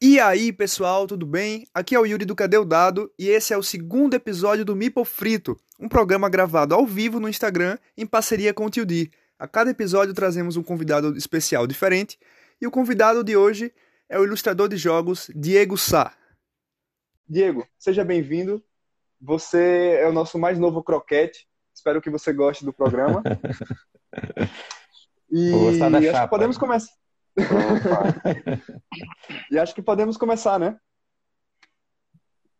E aí, pessoal, tudo bem? Aqui é o Yuri do Cadê o Dado e esse é o segundo episódio do Mipo Frito, um programa gravado ao vivo no Instagram em parceria com o Tio Di. A cada episódio trazemos um convidado especial diferente e o convidado de hoje é o ilustrador de jogos Diego Sá. Diego, seja bem-vindo. Você é o nosso mais novo croquete. Espero que você goste do programa. E Vou gostar da acho chapa. que podemos começar. e acho que podemos começar, né?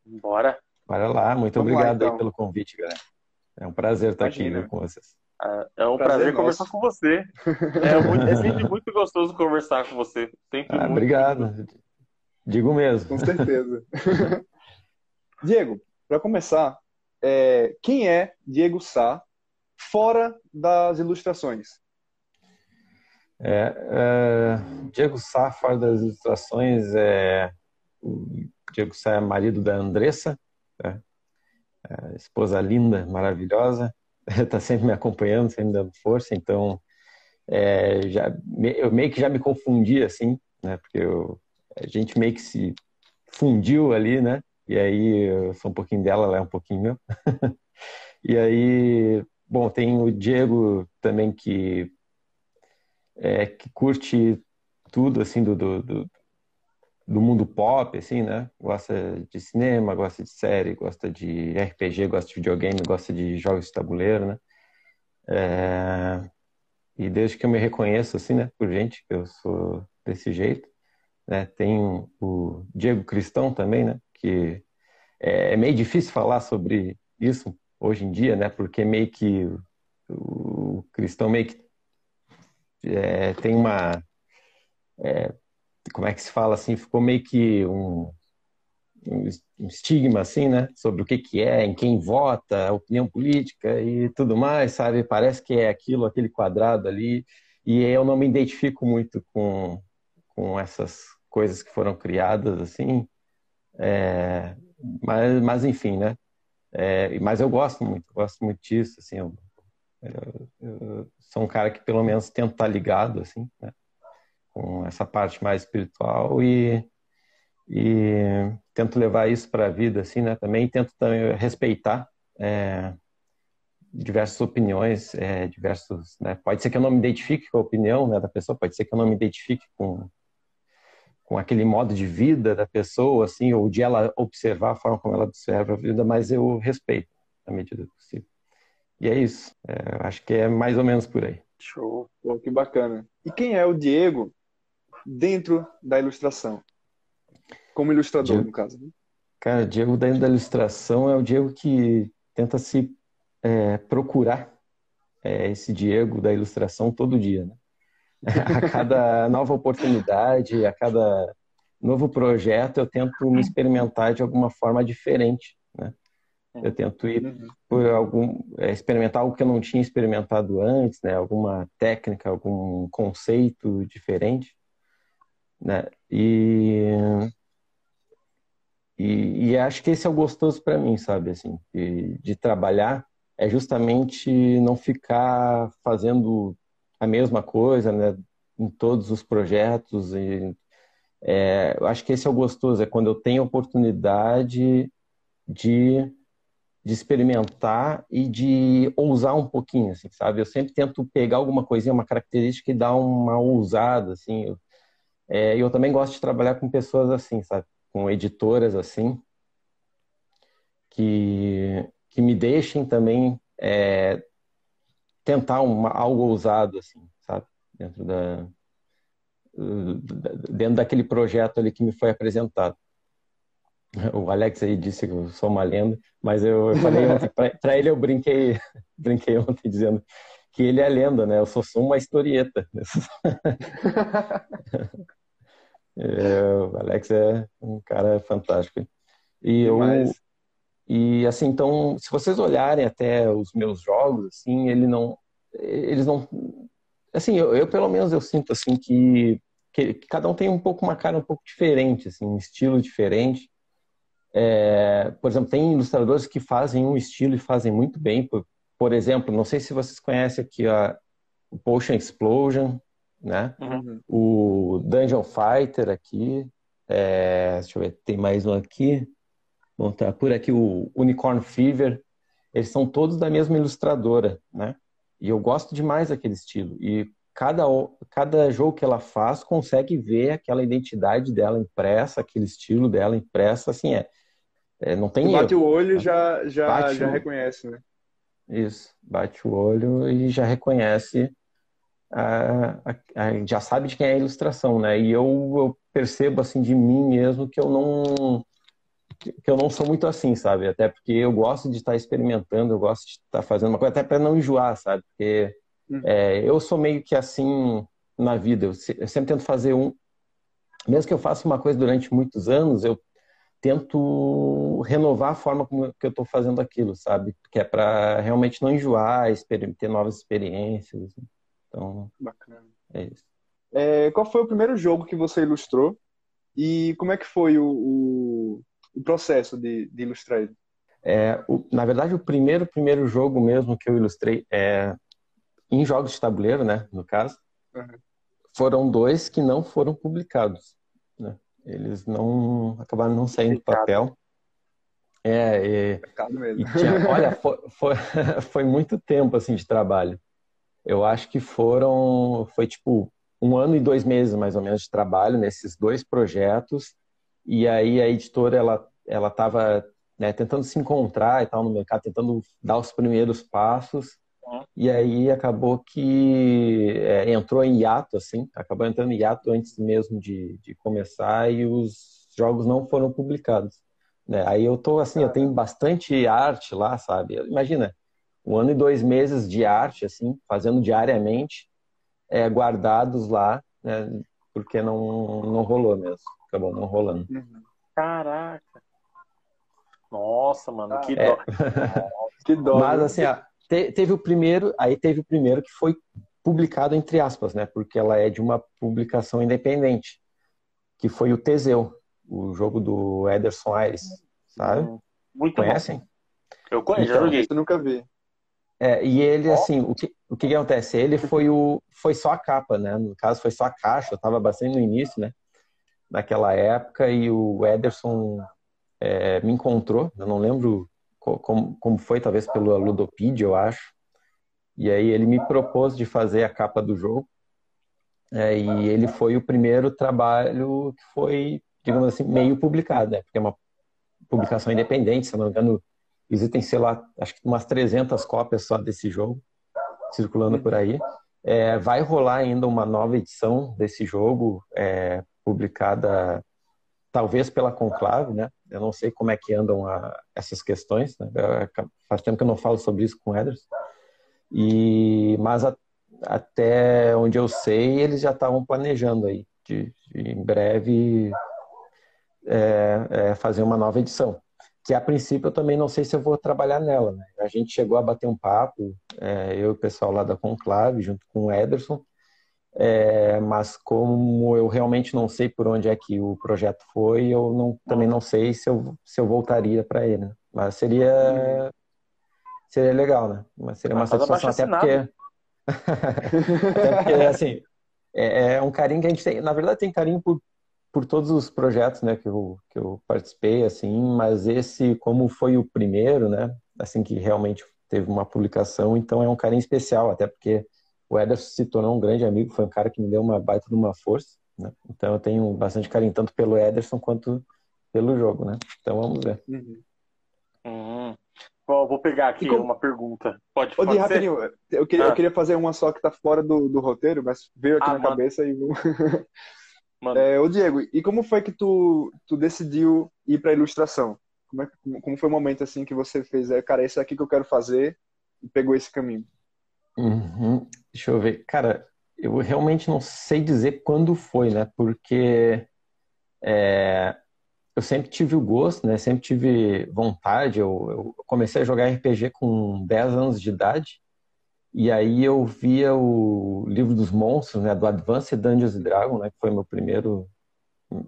Bora. Bora lá, muito Vamos lá, obrigado aí então. pelo convite, galera. É um prazer estar aqui Imagina. viu, com vocês. Ah, É um Prazer prazer, nosso. conversar com você. É, muito- é sempre muito gostoso conversar com você. Sempre Ah, muito. obrigado. Digo mesmo. Com certeza. Diego, para começar, é, quem é Diego Sá fora das ilustrações? É, é, Diego Sá, fora das ilustrações, é, Diego Sá é marido da Andressa, né? É, esposa linda, maravilhosa, está sempre me acompanhando, sempre dando força, então é, já, eu meio que já me confundi assim, né? Porque eu- a gente meio que se fundiu ali, né? E aí eu sou um pouquinho dela, ela é um pouquinho meu. E aí, bom, tem o Diego também que é, que curte tudo assim do, do, do, do mundo pop, assim, né? Gosta de cinema, gosta de série, gosta de RPG, gosta de videogame, gosta de jogos de tabuleiro, né? É, E desde que eu me reconheço, assim, né, por gente, eu sou desse jeito, né? Tem o Diego Cristão também, né? Que é é meio difícil falar sobre isso hoje em dia, né? Porque meio que o cristão meio que é, tem uma é, como é que se fala assim? Ficou meio que um, um estigma assim né? Sobre o que que é em quem vota opinião política e tudo mais sabe? Parece que é aquilo aquele quadrado ali. E eu não me identifico muito com com essas coisas que foram criadas assim. É, mas mas enfim né? É, mas eu gosto muito gosto muito disso assim eu, eu- sou um cara que pelo menos tenta estar ligado assim né? com essa parte mais espiritual e, e tento levar isso para a vida assim né também tento também respeitar é, diversas opiniões é, diversos né? pode ser que eu não me identifique com a opinião né, da pessoa pode ser que eu não me identifique com com aquele modo de vida da pessoa assim ou de ela observar a forma como ela observa a vida mas eu respeito na medida do possível e é isso É, acho que é mais ou menos por aí Show. Pô, que bacana. E quem é o Diego dentro da ilustração? Como ilustrador, Diego. no caso. né? Cara, o Diego dentro da ilustração é o Diego que tenta se é, procurar é, esse Diego da ilustração todo dia, né? A cada nova oportunidade, a cada novo projeto, eu tento me experimentar de alguma forma diferente? Eu tento ir Uhum. por algum é, experimentar algo que eu não tinha experimentado antes, né? Alguma técnica, algum conceito diferente, né? E e, e acho que esse é o gostoso para mim, sabe? Assim, de, de trabalhar é justamente não ficar fazendo a mesma coisa, né? Em todos os projetos. E, é, eu acho que esse é o gostoso, é quando eu tenho a oportunidade de, de experimentar e de ousar um pouquinho, assim, sabe? Eu sempre tento pegar alguma coisinha, uma característica e dar uma ousada, assim. Eu, é, eu também gosto de trabalhar com pessoas assim, sabe? Com editoras assim, que, que me deixem também é, tentar uma, algo ousado, assim, sabe? Dentro da, dentro daquele projeto ali que me foi apresentado. O Alex aí disse que eu sou uma lenda, mas eu falei ontem, para ele eu brinquei, brinquei ontem dizendo que ele é lenda, né? Eu só sou uma historieta. É, o Alex é um cara fantástico. E eu, e assim, então, se vocês olharem até os meus jogos, assim, ele não, eles não, assim, eu, eu pelo menos eu sinto assim que, que cada um tem um pouco uma cara um pouco diferente, assim, um estilo diferente. É, por exemplo, tem ilustradores que fazem um estilo e fazem muito bem. Por, por exemplo, não sei se vocês conhecem aqui a, o Potion Explosion, né? Uhum. O Dungeon Fighter aqui, É, deixa eu ver, tem mais um aqui. Bom, tá por aqui o Unicorn Fever. Eles são todos da mesma ilustradora, né? E eu gosto demais daquele estilo. E cada, cada jogo que ela faz consegue ver aquela identidade dela impressa, aquele estilo dela impressa, assim, é. é não tem Bate erro, o olho né? já já Bate já o- reconhece, né? Isso, bate o olho e já reconhece, a- a- a- já sabe de quem é a ilustração, né? E eu, eu percebo assim de mim mesmo que eu não que eu não sou muito assim, sabe? Até porque eu gosto de estar experimentando, eu gosto de estar fazendo uma coisa até para não enjoar, sabe? Porque Uhum. é, eu sou meio que assim na vida. Eu, se- eu sempre tento fazer um, mesmo que eu faça uma coisa durante muitos anos, eu tento renovar a forma como que eu estou fazendo aquilo, sabe? Que é para realmente não enjoar, ter novas experiências. Então, Bacana. é isso. É, qual foi o primeiro jogo que você ilustrou e como é que foi o, o, o processo de, de ilustrar ele? É, o- na verdade, o primeiro primeiro jogo mesmo que eu ilustrei é em jogos de tabuleiro, né? No caso, Uhum. foram dois que não foram publicados, né? Eles não acabaram não saindo do papel. É, e, e tinha, olha, foi, foi, foi muito tempo assim de trabalho. Eu acho que foram, foi tipo um ano e dois meses mais ou menos de trabalho nesses dois projetos. E aí a editora ela ela estava né, tentando se encontrar e tal no mercado, tentando dar os primeiros passos. E aí acabou que é, entrou em hiato, assim, acabou entrando em hiato antes mesmo de, de começar e os jogos não foram publicados. Né? Aí eu tô assim, eu tenho bastante arte lá, sabe? Imagina, um ano e dois meses de arte, assim, fazendo diariamente, é, guardados lá, né? Porque não, não rolou mesmo. Acabou não rolando. Caraca. Nossa, mano, que É. dó. Que dó. Mas assim, ó, te- teve o primeiro, aí teve o primeiro que foi publicado entre aspas, né? Porque ela é de uma publicação independente, que foi o Teseu, o jogo do Ederson Aires, sabe? Hum, Muito bom. Conhecem? Eu conheço, Então, eu nunca vi. É, e ele, assim, o que, o que que acontece? Ele foi o, foi só a capa, né? No caso, foi só a caixa, eu estava bastante no início, né? Naquela época, e o Ederson é, me encontrou, eu não lembro como, como foi, talvez pelo Ludopedia, eu acho. E aí ele me propôs de fazer a capa do jogo. É, e ele foi o primeiro trabalho que foi, digamos assim, meio publicado, né? Porque é uma publicação independente, se não me engano, existem, sei lá, acho que umas 300 cópias só desse jogo circulando por aí. É, vai rolar ainda uma nova edição desse jogo, é, publicada talvez pela Conclave, né? Eu não sei como é que andam a- essas questões, né? Faz tempo que eu não falo sobre isso com o Ederson. E, mas a- até onde eu sei, eles já estavam planejando aí, de, de em breve é, é, fazer uma nova edição. Que a princípio eu também não sei se eu vou trabalhar nela. Né? A gente chegou a bater um papo, é, eu e o pessoal lá da Conclave, junto com o Ederson, é, mas como eu realmente não sei por onde é que o projeto foi, eu não, também não sei se eu, se eu voltaria para ele. né? Mas seria seria legal, né? Mas seria uma Ah, faz satisfação até porque até porque assim é, é um carinho que a gente tem. Na verdade, tem carinho por por todos os projetos, né, que eu que eu participei, assim. Mas esse, como foi o primeiro, né, assim que realmente teve uma publicação, então é um carinho especial, até porque o Ederson se tornou um grande amigo, foi um cara que me deu uma baita de uma força, né? Então eu tenho bastante carinho tanto pelo Ederson quanto pelo jogo, né? Então vamos ver. Uhum. Hum. Bom, vou pegar aqui como- uma pergunta. Pode, Ô, pode Di, ser? rapidinho, eu queria, Ah. eu queria fazer uma só que tá fora do, do roteiro, mas veio aqui Ah, na manda. cabeça e vou... Mano, É, ô Diego, e como foi que tu, tu decidiu ir pra ilustração? Como, é, como foi o momento assim que você fez, é, cara, esse aqui que eu quero fazer e pegou esse caminho? Uhum. Deixa eu ver. Cara, eu realmente não sei dizer quando foi, né? Porque é, eu sempre tive o gosto, né? Sempre tive vontade. Eu, eu comecei a jogar RPG com 10 anos de idade. E aí eu via o livro dos monstros, né? Do Advanced Dungeons Dragons, né? Que foi meu primeiro,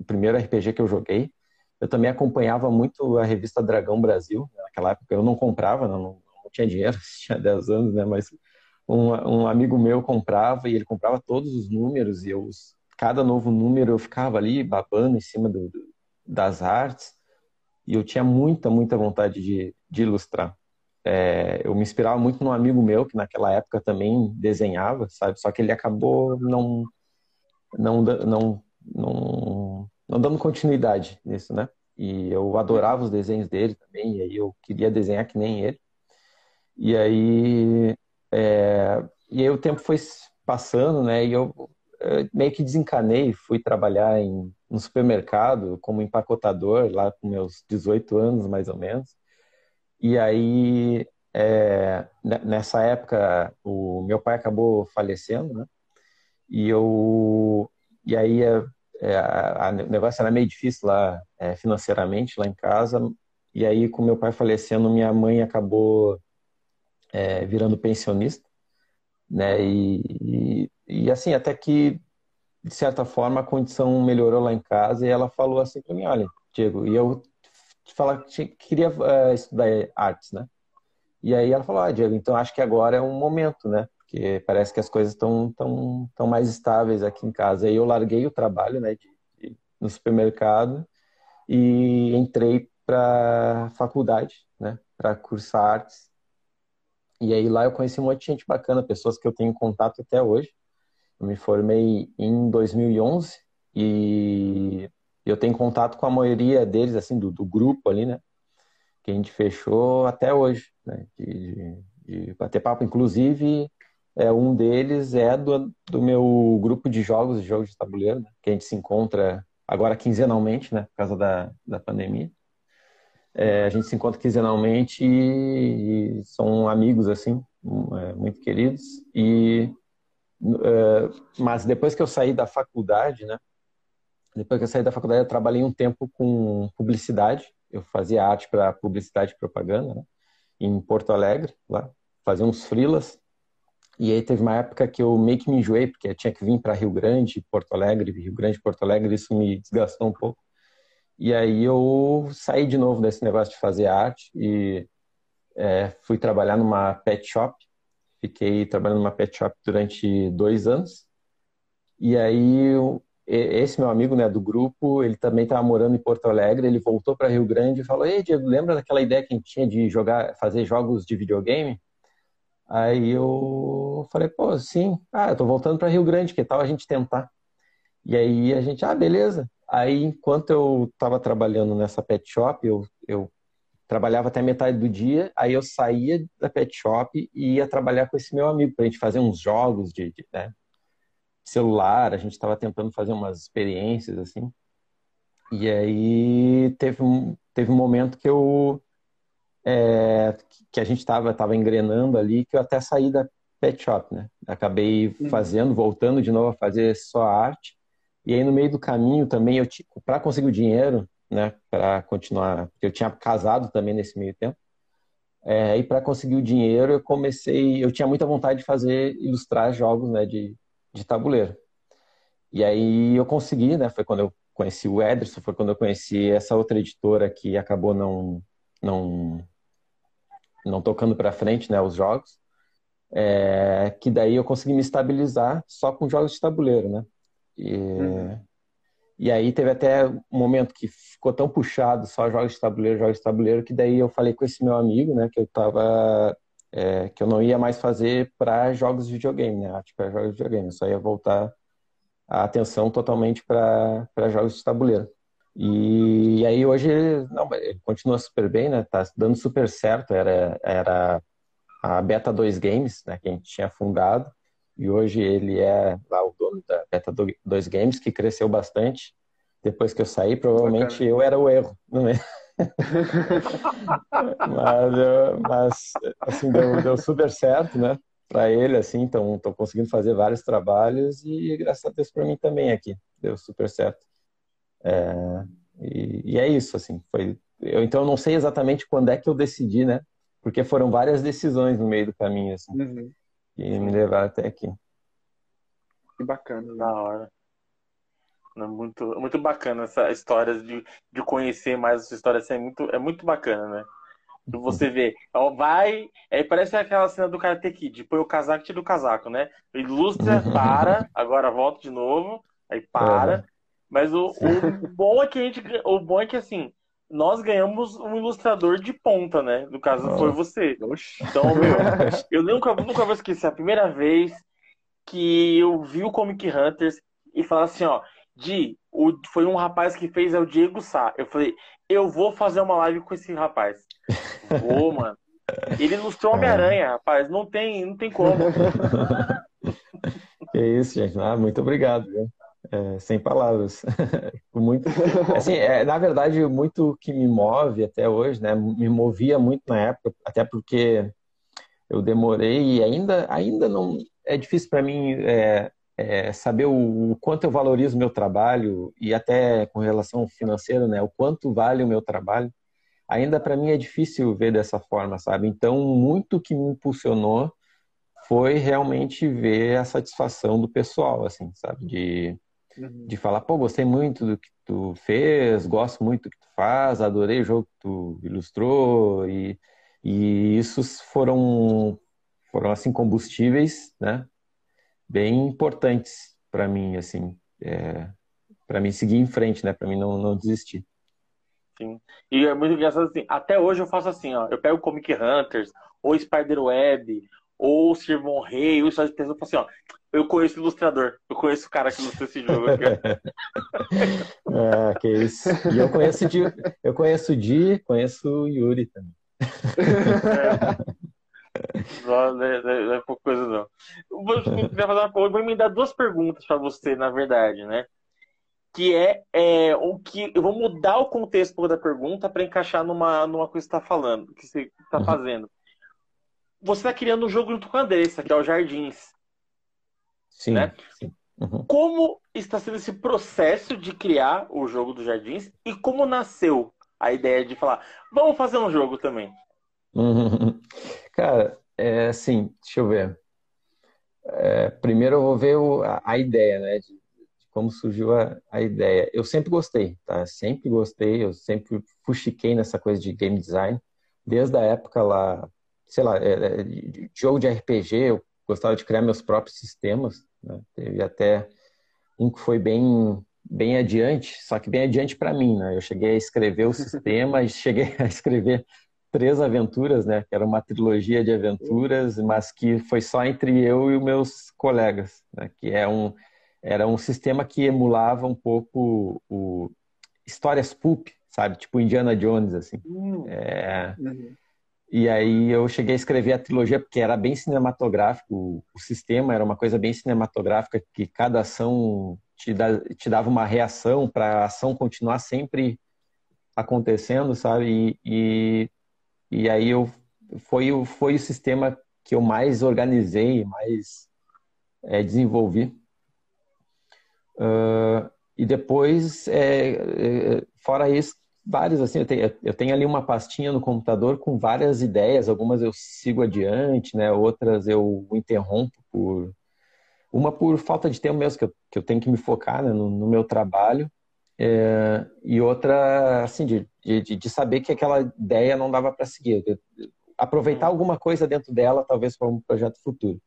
primeiro RPG que eu joguei. Eu também acompanhava muito a revista Dragão Brasil. né, Naquela época eu não comprava, não, não tinha dinheiro, tinha 10 anos, né? Mas um, um amigo meu comprava e ele comprava todos os números e eu cada novo número eu ficava ali babando em cima do, do, das artes e eu tinha muita, muita vontade de, de ilustrar. É, eu me inspirava muito num amigo meu que naquela época também desenhava, sabe? Só que ele acabou não, não, não, não, não dando continuidade nisso, né? E eu adorava os desenhos dele também, e aí eu queria desenhar que nem ele. E aí, é, e aí o tempo foi passando, né? E eu, meio que desencanei, fui trabalhar em, no supermercado como empacotador, lá com meus 18 anos, mais ou menos. E aí, é, nessa época, o meu pai acabou falecendo, né? E eu, e aí é, é, o negócio era meio difícil lá é, financeiramente lá em casa. E aí, com meu pai falecendo, minha mãe acabou é, virando pensionista, né? E, e, e, assim, até que de certa forma a condição melhorou lá em casa e ela falou assim para mim, olha, Diego, e eu te falar que queria uh, estudar artes, né? E aí ela falou, ah, Diego, então acho que agora é um momento, né? Porque parece que as coisas estão tão, tão mais estáveis aqui em casa. Aí eu larguei o trabalho, né, de, de no supermercado e entrei para faculdade, né, para cursar artes. E aí lá eu conheci um monte de gente bacana, pessoas que eu tenho contato até hoje. Eu me formei em 2011 e eu tenho contato com a maioria deles, assim, do, do grupo ali, né? Que a gente fechou até hoje, né? De, de, de bater papo. Inclusive, é, um deles é do, do meu grupo de jogos, de jogos de tabuleiro, né? que a gente se encontra agora quinzenalmente, né? Por causa da, da pandemia. É, a gente se encontra quinzenalmente e, e são amigos, assim, é, muito queridos. E, é, mas depois que eu saí da faculdade, né? Depois que eu saí da faculdade, eu trabalhei um tempo com publicidade. Eu fazia arte para publicidade e propaganda, né? em Porto Alegre, lá. Fazia uns frilas. E aí teve uma época que eu meio que me enjoei, porque eu tinha que vir para Rio Grande, Porto Alegre, Rio Grande, Porto Alegre, isso me desgastou um pouco. E aí eu saí de novo desse negócio de fazer arte e é, fui trabalhar numa pet shop. Fiquei trabalhando numa pet shop durante dois anos. E aí esse meu amigo né, do grupo, ele também estava morando em Porto Alegre, ele voltou para Rio Grande e falou, ei Diego, lembra daquela ideia que a gente tinha de jogar, fazer jogos de videogame? Aí eu falei, pô, sim, ah, eu tô voltando para Rio Grande, que tal a gente tentar? E aí a gente, ah, beleza. Aí enquanto eu estava trabalhando nessa pet shop, eu, eu trabalhava até metade do dia, aí eu saía da pet shop e ia trabalhar com esse meu amigo, para a gente fazer uns jogos de, de né, celular, a gente estava tentando fazer umas experiências assim. E aí teve um, teve um momento que eu é, que a gente estava tava engrenando ali, que eu até saí da pet shop, né? Acabei uhum. fazendo, voltando de novo a fazer só arte. E aí no meio do caminho também eu para conseguir o dinheiro, né, para continuar, porque eu tinha casado também nesse meio tempo. É, e para conseguir o dinheiro eu comecei, eu tinha muita vontade de fazer ilustrar jogos, né, de de tabuleiro. E aí eu consegui, né? Foi quando eu conheci o Ederson, foi quando eu conheci essa outra editora que acabou não não não tocando para frente, né, os jogos. É, que daí eu consegui me estabilizar só com jogos de tabuleiro, né? E, uhum. e aí teve até um momento que ficou tão puxado só jogos de tabuleiro, jogos de tabuleiro, que daí eu falei com esse meu amigo, né, que eu tava é, que eu não ia mais fazer para jogos de videogame, né? Para jogos de videogame. Eu só ia voltar a atenção totalmente para jogos de tabuleiro. E, e, aí hoje não, ele continua super bem, né? Tá dando super certo. Era, era a Beta 2 Games, né? Que a gente tinha fundado. E hoje ele é lá o dono da Beta 2 Games, que cresceu bastante. Depois que eu saí, provavelmente Bacana. eu era o erro, não é? mas, mas, assim, deu, deu super certo, né? Para ele, assim, então, estou conseguindo fazer vários trabalhos e graças a Deus para mim também aqui, deu super certo. É, e, e, é isso, assim, foi. Eu, então, eu não sei exatamente quando é que eu decidi, né? Porque foram várias decisões no meio do caminho, assim, uhum. Que me levaram até aqui. Que bacana, da hora. Muito, muito bacana essa história de, de conhecer mais essa história. Assim, é, muito, é muito bacana, né? Você vê, ó, vai. Aí parece aquela cena do Karate Kid: põe o casaco, tira o casaco, né? Ilustra, para, agora volta de novo. Aí para. Uhum. Mas o, o bom é que a gente. O bom é que assim, nós ganhamos um ilustrador de ponta, né? No caso, foi você. Oxi. Então, meu, eu nunca, nunca vou esquecer a primeira vez que eu vi o Comic Hunters e falar assim, ó, Di, o, foi um rapaz que fez, é o Diego Sá. Eu falei, eu vou fazer uma live com esse rapaz. Vou, mano. Ele ilustrou Homem-Aranha, é. rapaz. Não tem, não tem como. que isso, gente. Ah, muito obrigado. É, sem palavras. muito, assim, é, na verdade, muito que me move até hoje, né? Me movia muito na época, até porque eu demorei e ainda, ainda não é difícil para mim é, é, saber o, o, quanto eu valorizo meu trabalho e até com relação financeira, né? O quanto vale o meu trabalho. Ainda para mim é difícil ver dessa forma, sabe? Então, muito que me impulsionou foi realmente ver a satisfação do pessoal, assim, sabe? De, uhum. de falar, pô, gostei muito do que tu fez, gosto muito do que tu faz, adorei o jogo que tu ilustrou e, e isso foram foram assim combustíveis, né? Bem importantes para mim, assim, é, para mim seguir em frente, né? Para mim não, não desistir. Sim. E é muito engraçado assim. Até hoje eu faço assim, ó. Eu pego Comic Hunters, ou Spider-Web, ou Sermon Rei, ou História de Tesão, eu falo assim, ó. Eu conheço o ilustrador. Eu conheço o cara que ilustrou esse jogo ah, que isso. E eu conheço o Di, eu conheço o Di, conheço o Yuri também. É. Não, não, é, não é pouca coisa, não. Vou, fazer uma, vou me dar duas perguntas para você, na verdade, né? Que é, é, o que. Eu vou mudar o contexto da pergunta para encaixar numa, numa coisa que você está falando, que você está uhum. fazendo. Você está criando um jogo junto com a Andressa, que é o Jardins. Sim. Né? sim. Uhum. Como está sendo esse processo de criar o jogo dos Jardins e como nasceu a ideia de falar, vamos fazer um jogo também? Uhum. Cara, é assim, deixa eu ver. É, primeiro eu vou ver o, a, a, ideia, né? De, de como surgiu a, a, ideia. Eu sempre gostei, tá? Sempre gostei, eu sempre fuxiquei nessa coisa de game design. Desde a época lá, sei lá, é, é de, de jogo de RPG, eu gostava de criar meus próprios sistemas. Né? Teve até um que foi bem bem adiante, só que bem adiante para mim, né? Eu cheguei a escrever o sistema e cheguei a escrever três aventuras, né? Que era uma trilogia de aventuras, mas que foi só entre eu e os meus colegas, né? Que é um era um sistema que emulava um pouco o histórias pulp, sabe? Tipo Indiana Jones, assim. Hum. É... Uhum. E aí eu cheguei a escrever a trilogia porque era bem cinematográfico, o sistema era uma coisa bem cinematográfica que cada ação te, dá, te dava uma reação para a ação continuar sempre acontecendo, sabe? E, e e aí eu foi, o, foi o sistema que eu mais organizei, mais é, desenvolvi. Uh, e depois, é, é, fora isso, vários assim, eu tenho, eu tenho ali uma pastinha no computador com várias ideias, algumas eu sigo adiante, né? Outras eu interrompo por uma por falta de tempo mesmo que eu, que eu tenho que me focar né, no, no meu trabalho é, e outra, assim, de, de, de, saber que aquela ideia não dava para seguir. aproveitar alguma coisa dentro dela, talvez para um projeto futuro.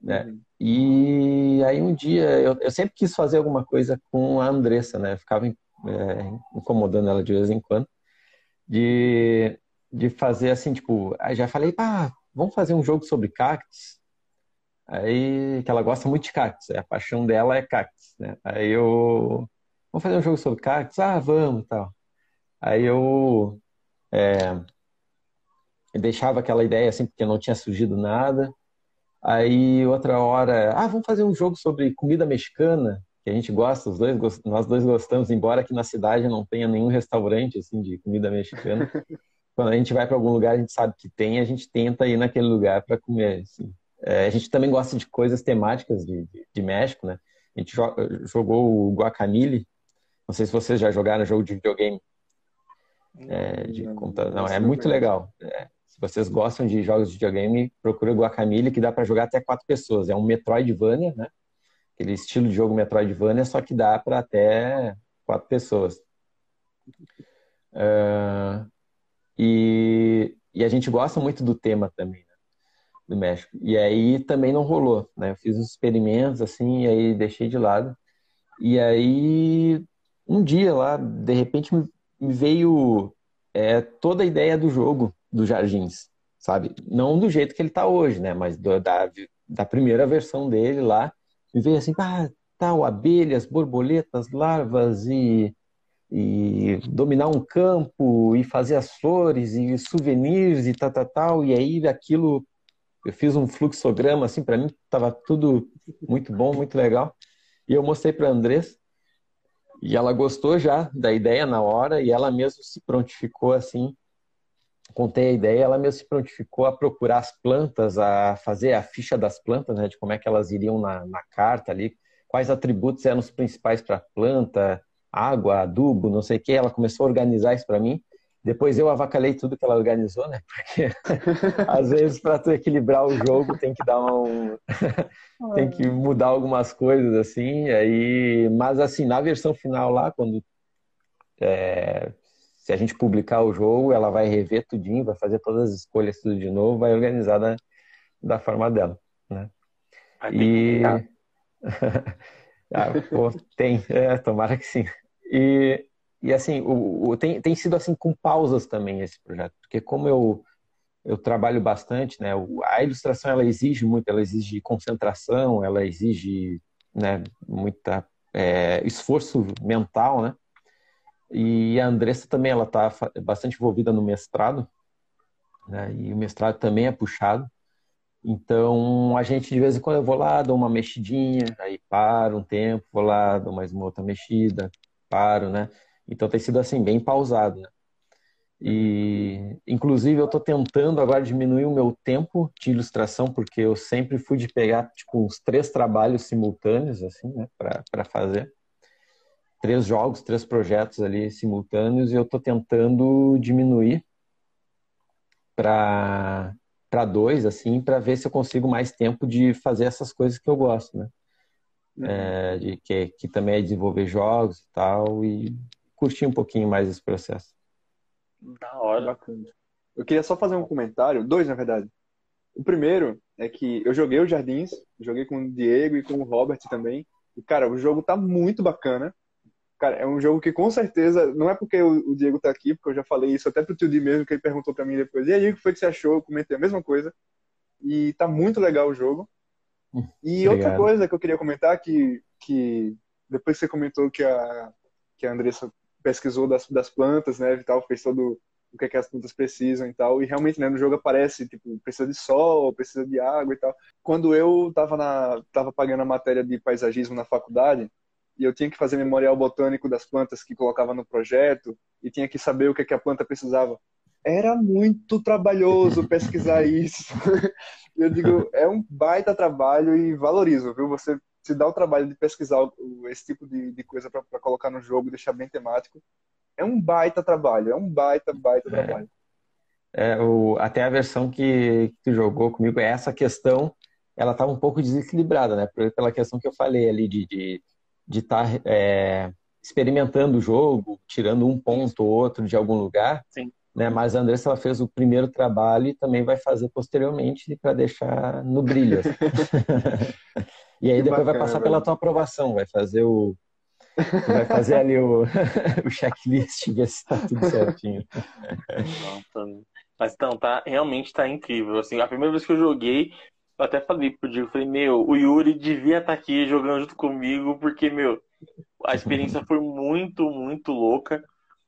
Né? Uhum. E aí um dia, eu, eu, sempre quis fazer alguma coisa com a Andressa, né? ficava é, incomodando ela de vez em quando. De, de fazer assim, tipo, aí já falei, pá, vamos fazer um jogo sobre cactos. Aí, que ela gosta muito de cactos, a paixão dela é cactos, né? Aí eu vamos fazer um jogo sobre cactos? Ah, vamos tal. Aí eu é, deixava aquela ideia assim, porque não tinha surgido nada. Aí outra hora, ah, vamos fazer um jogo sobre comida mexicana, que a gente gosta, os dois, nós dois gostamos, embora aqui na cidade não tenha nenhum restaurante assim de comida mexicana. Quando a gente vai para algum lugar, a gente sabe que tem, a gente tenta ir naquele lugar para comer. Assim. É, a gente também gosta de coisas temáticas de, de, de México, né? A gente jogou o Guacamole, não sei se vocês já jogaram jogo de videogame. É, de computador. Não, é muito legal. É, se vocês gostam de jogos de videogame, procura o Guacamole, que dá para jogar até quatro pessoas. É um Metroidvania, né? Aquele estilo de jogo Metroidvania, só que dá para até quatro pessoas. Uh, e, e, a gente gosta muito do tema também, né? do México. E aí também não rolou, né? Eu fiz uns experimentos assim, e aí deixei de lado. E aí, um dia lá, de repente me veio é, toda a ideia do jogo dos Jardins, sabe? Não do jeito que ele está hoje, né? Mas do, da, da primeira versão dele lá, me veio assim, ah, tal, abelhas, borboletas, larvas e, e dominar um campo e fazer as flores e souvenirs e tal, tal, tal. E aí aquilo, eu fiz um fluxograma, assim, para mim estava tudo muito bom, muito legal. E eu mostrei para a Andressa e ela gostou já da ideia na hora e ela mesmo se prontificou assim. Contei a ideia, ela mesmo se prontificou a procurar as plantas, a fazer a ficha das plantas, né, de como é que elas iriam na, na carta ali, quais atributos eram os principais para a planta, água, adubo, não sei o que. Ela começou a organizar isso para mim. Depois eu avacalhei tudo que ela organizou, né? Porque às vezes para tu equilibrar o jogo tem que dar um tem que mudar algumas coisas assim, aí, mas assim, na versão final lá quando é, se a gente publicar o jogo, ela vai rever tudinho, vai fazer todas as escolhas tudo de novo, vai organizar da, da forma dela, né? E ah, pô, tem, é, tomara que sim. E e assim, o, o, tem, tem sido assim com pausas também esse projeto, porque como eu, eu trabalho bastante, né, a ilustração ela exige muito, ela exige concentração, ela exige né, muita é, esforço mental, né? E a Andressa também ela está bastante envolvida no mestrado, né? E o mestrado também é puxado. Então a gente de vez em quando eu vou lá, dou uma mexidinha, aí paro um tempo, vou lá, dou mais uma outra mexida, paro, né? Então tem sido assim, bem pausado, né? E, inclusive, eu estou tentando agora diminuir o meu tempo de ilustração, porque eu sempre fui de pegar tipo, uns três trabalhos simultâneos, assim, né, para fazer. Três jogos, três projetos ali simultâneos, e eu estou tentando diminuir para dois, assim, para ver se eu consigo mais tempo de fazer essas coisas que eu gosto, né? Uhum. É, de, que, que também é desenvolver jogos e tal, e curtir um pouquinho mais esse processo. Da hora. Bacana. Eu queria só fazer um comentário, dois na verdade. O primeiro é que eu joguei os Jardins, joguei com o Diego e com o Robert também. E, cara, o jogo tá muito bacana. Cara, é um jogo que com certeza, não é porque o, Diego tá aqui, porque eu já falei isso até pro tio Di mesmo, que ele perguntou pra mim depois, e aí, o que foi que você achou? Eu comentei a mesma coisa. E tá muito legal o jogo. E Obrigado. outra coisa que eu queria comentar, que, que depois você comentou que a, que a Andressa pesquisou das, das plantas, né, e tal, fez todo o que, é que as plantas precisam e tal, e realmente, né, no jogo aparece, tipo, precisa de sol, precisa de água e tal. Quando eu tava na, tava pagando a matéria de paisagismo na faculdade, e eu tinha que fazer memorial botânico das plantas que colocava no projeto, e tinha que saber o que, é que a planta precisava. Era muito trabalhoso pesquisar isso. eu digo, é um baita trabalho e valorizo, viu? Você se dá o trabalho de pesquisar esse tipo de, de coisa para colocar no jogo, deixar bem temático, é um baita trabalho, é um baita, baita é. trabalho. É, o, até a versão que, que tu jogou comigo, essa questão, ela tá um pouco desequilibrada, né? Pela questão que eu falei ali de estar de, de tá, é, experimentando o jogo, tirando um ponto ou outro de algum lugar. Sim. Né? Mas a Andressa ela fez o primeiro trabalho e também vai fazer posteriormente para deixar no brilho. Assim. E aí que depois bacana, vai passar velho. pela tua aprovação, vai fazer o. Vai fazer ali o, o checklist, ver se tá tudo certinho. Nossa, mas então, tá, realmente tá incrível. Assim, a primeira vez que eu joguei, eu até falei pro Diego, falei, meu, o Yuri devia estar tá aqui jogando junto comigo, porque, meu, a experiência foi muito, muito louca,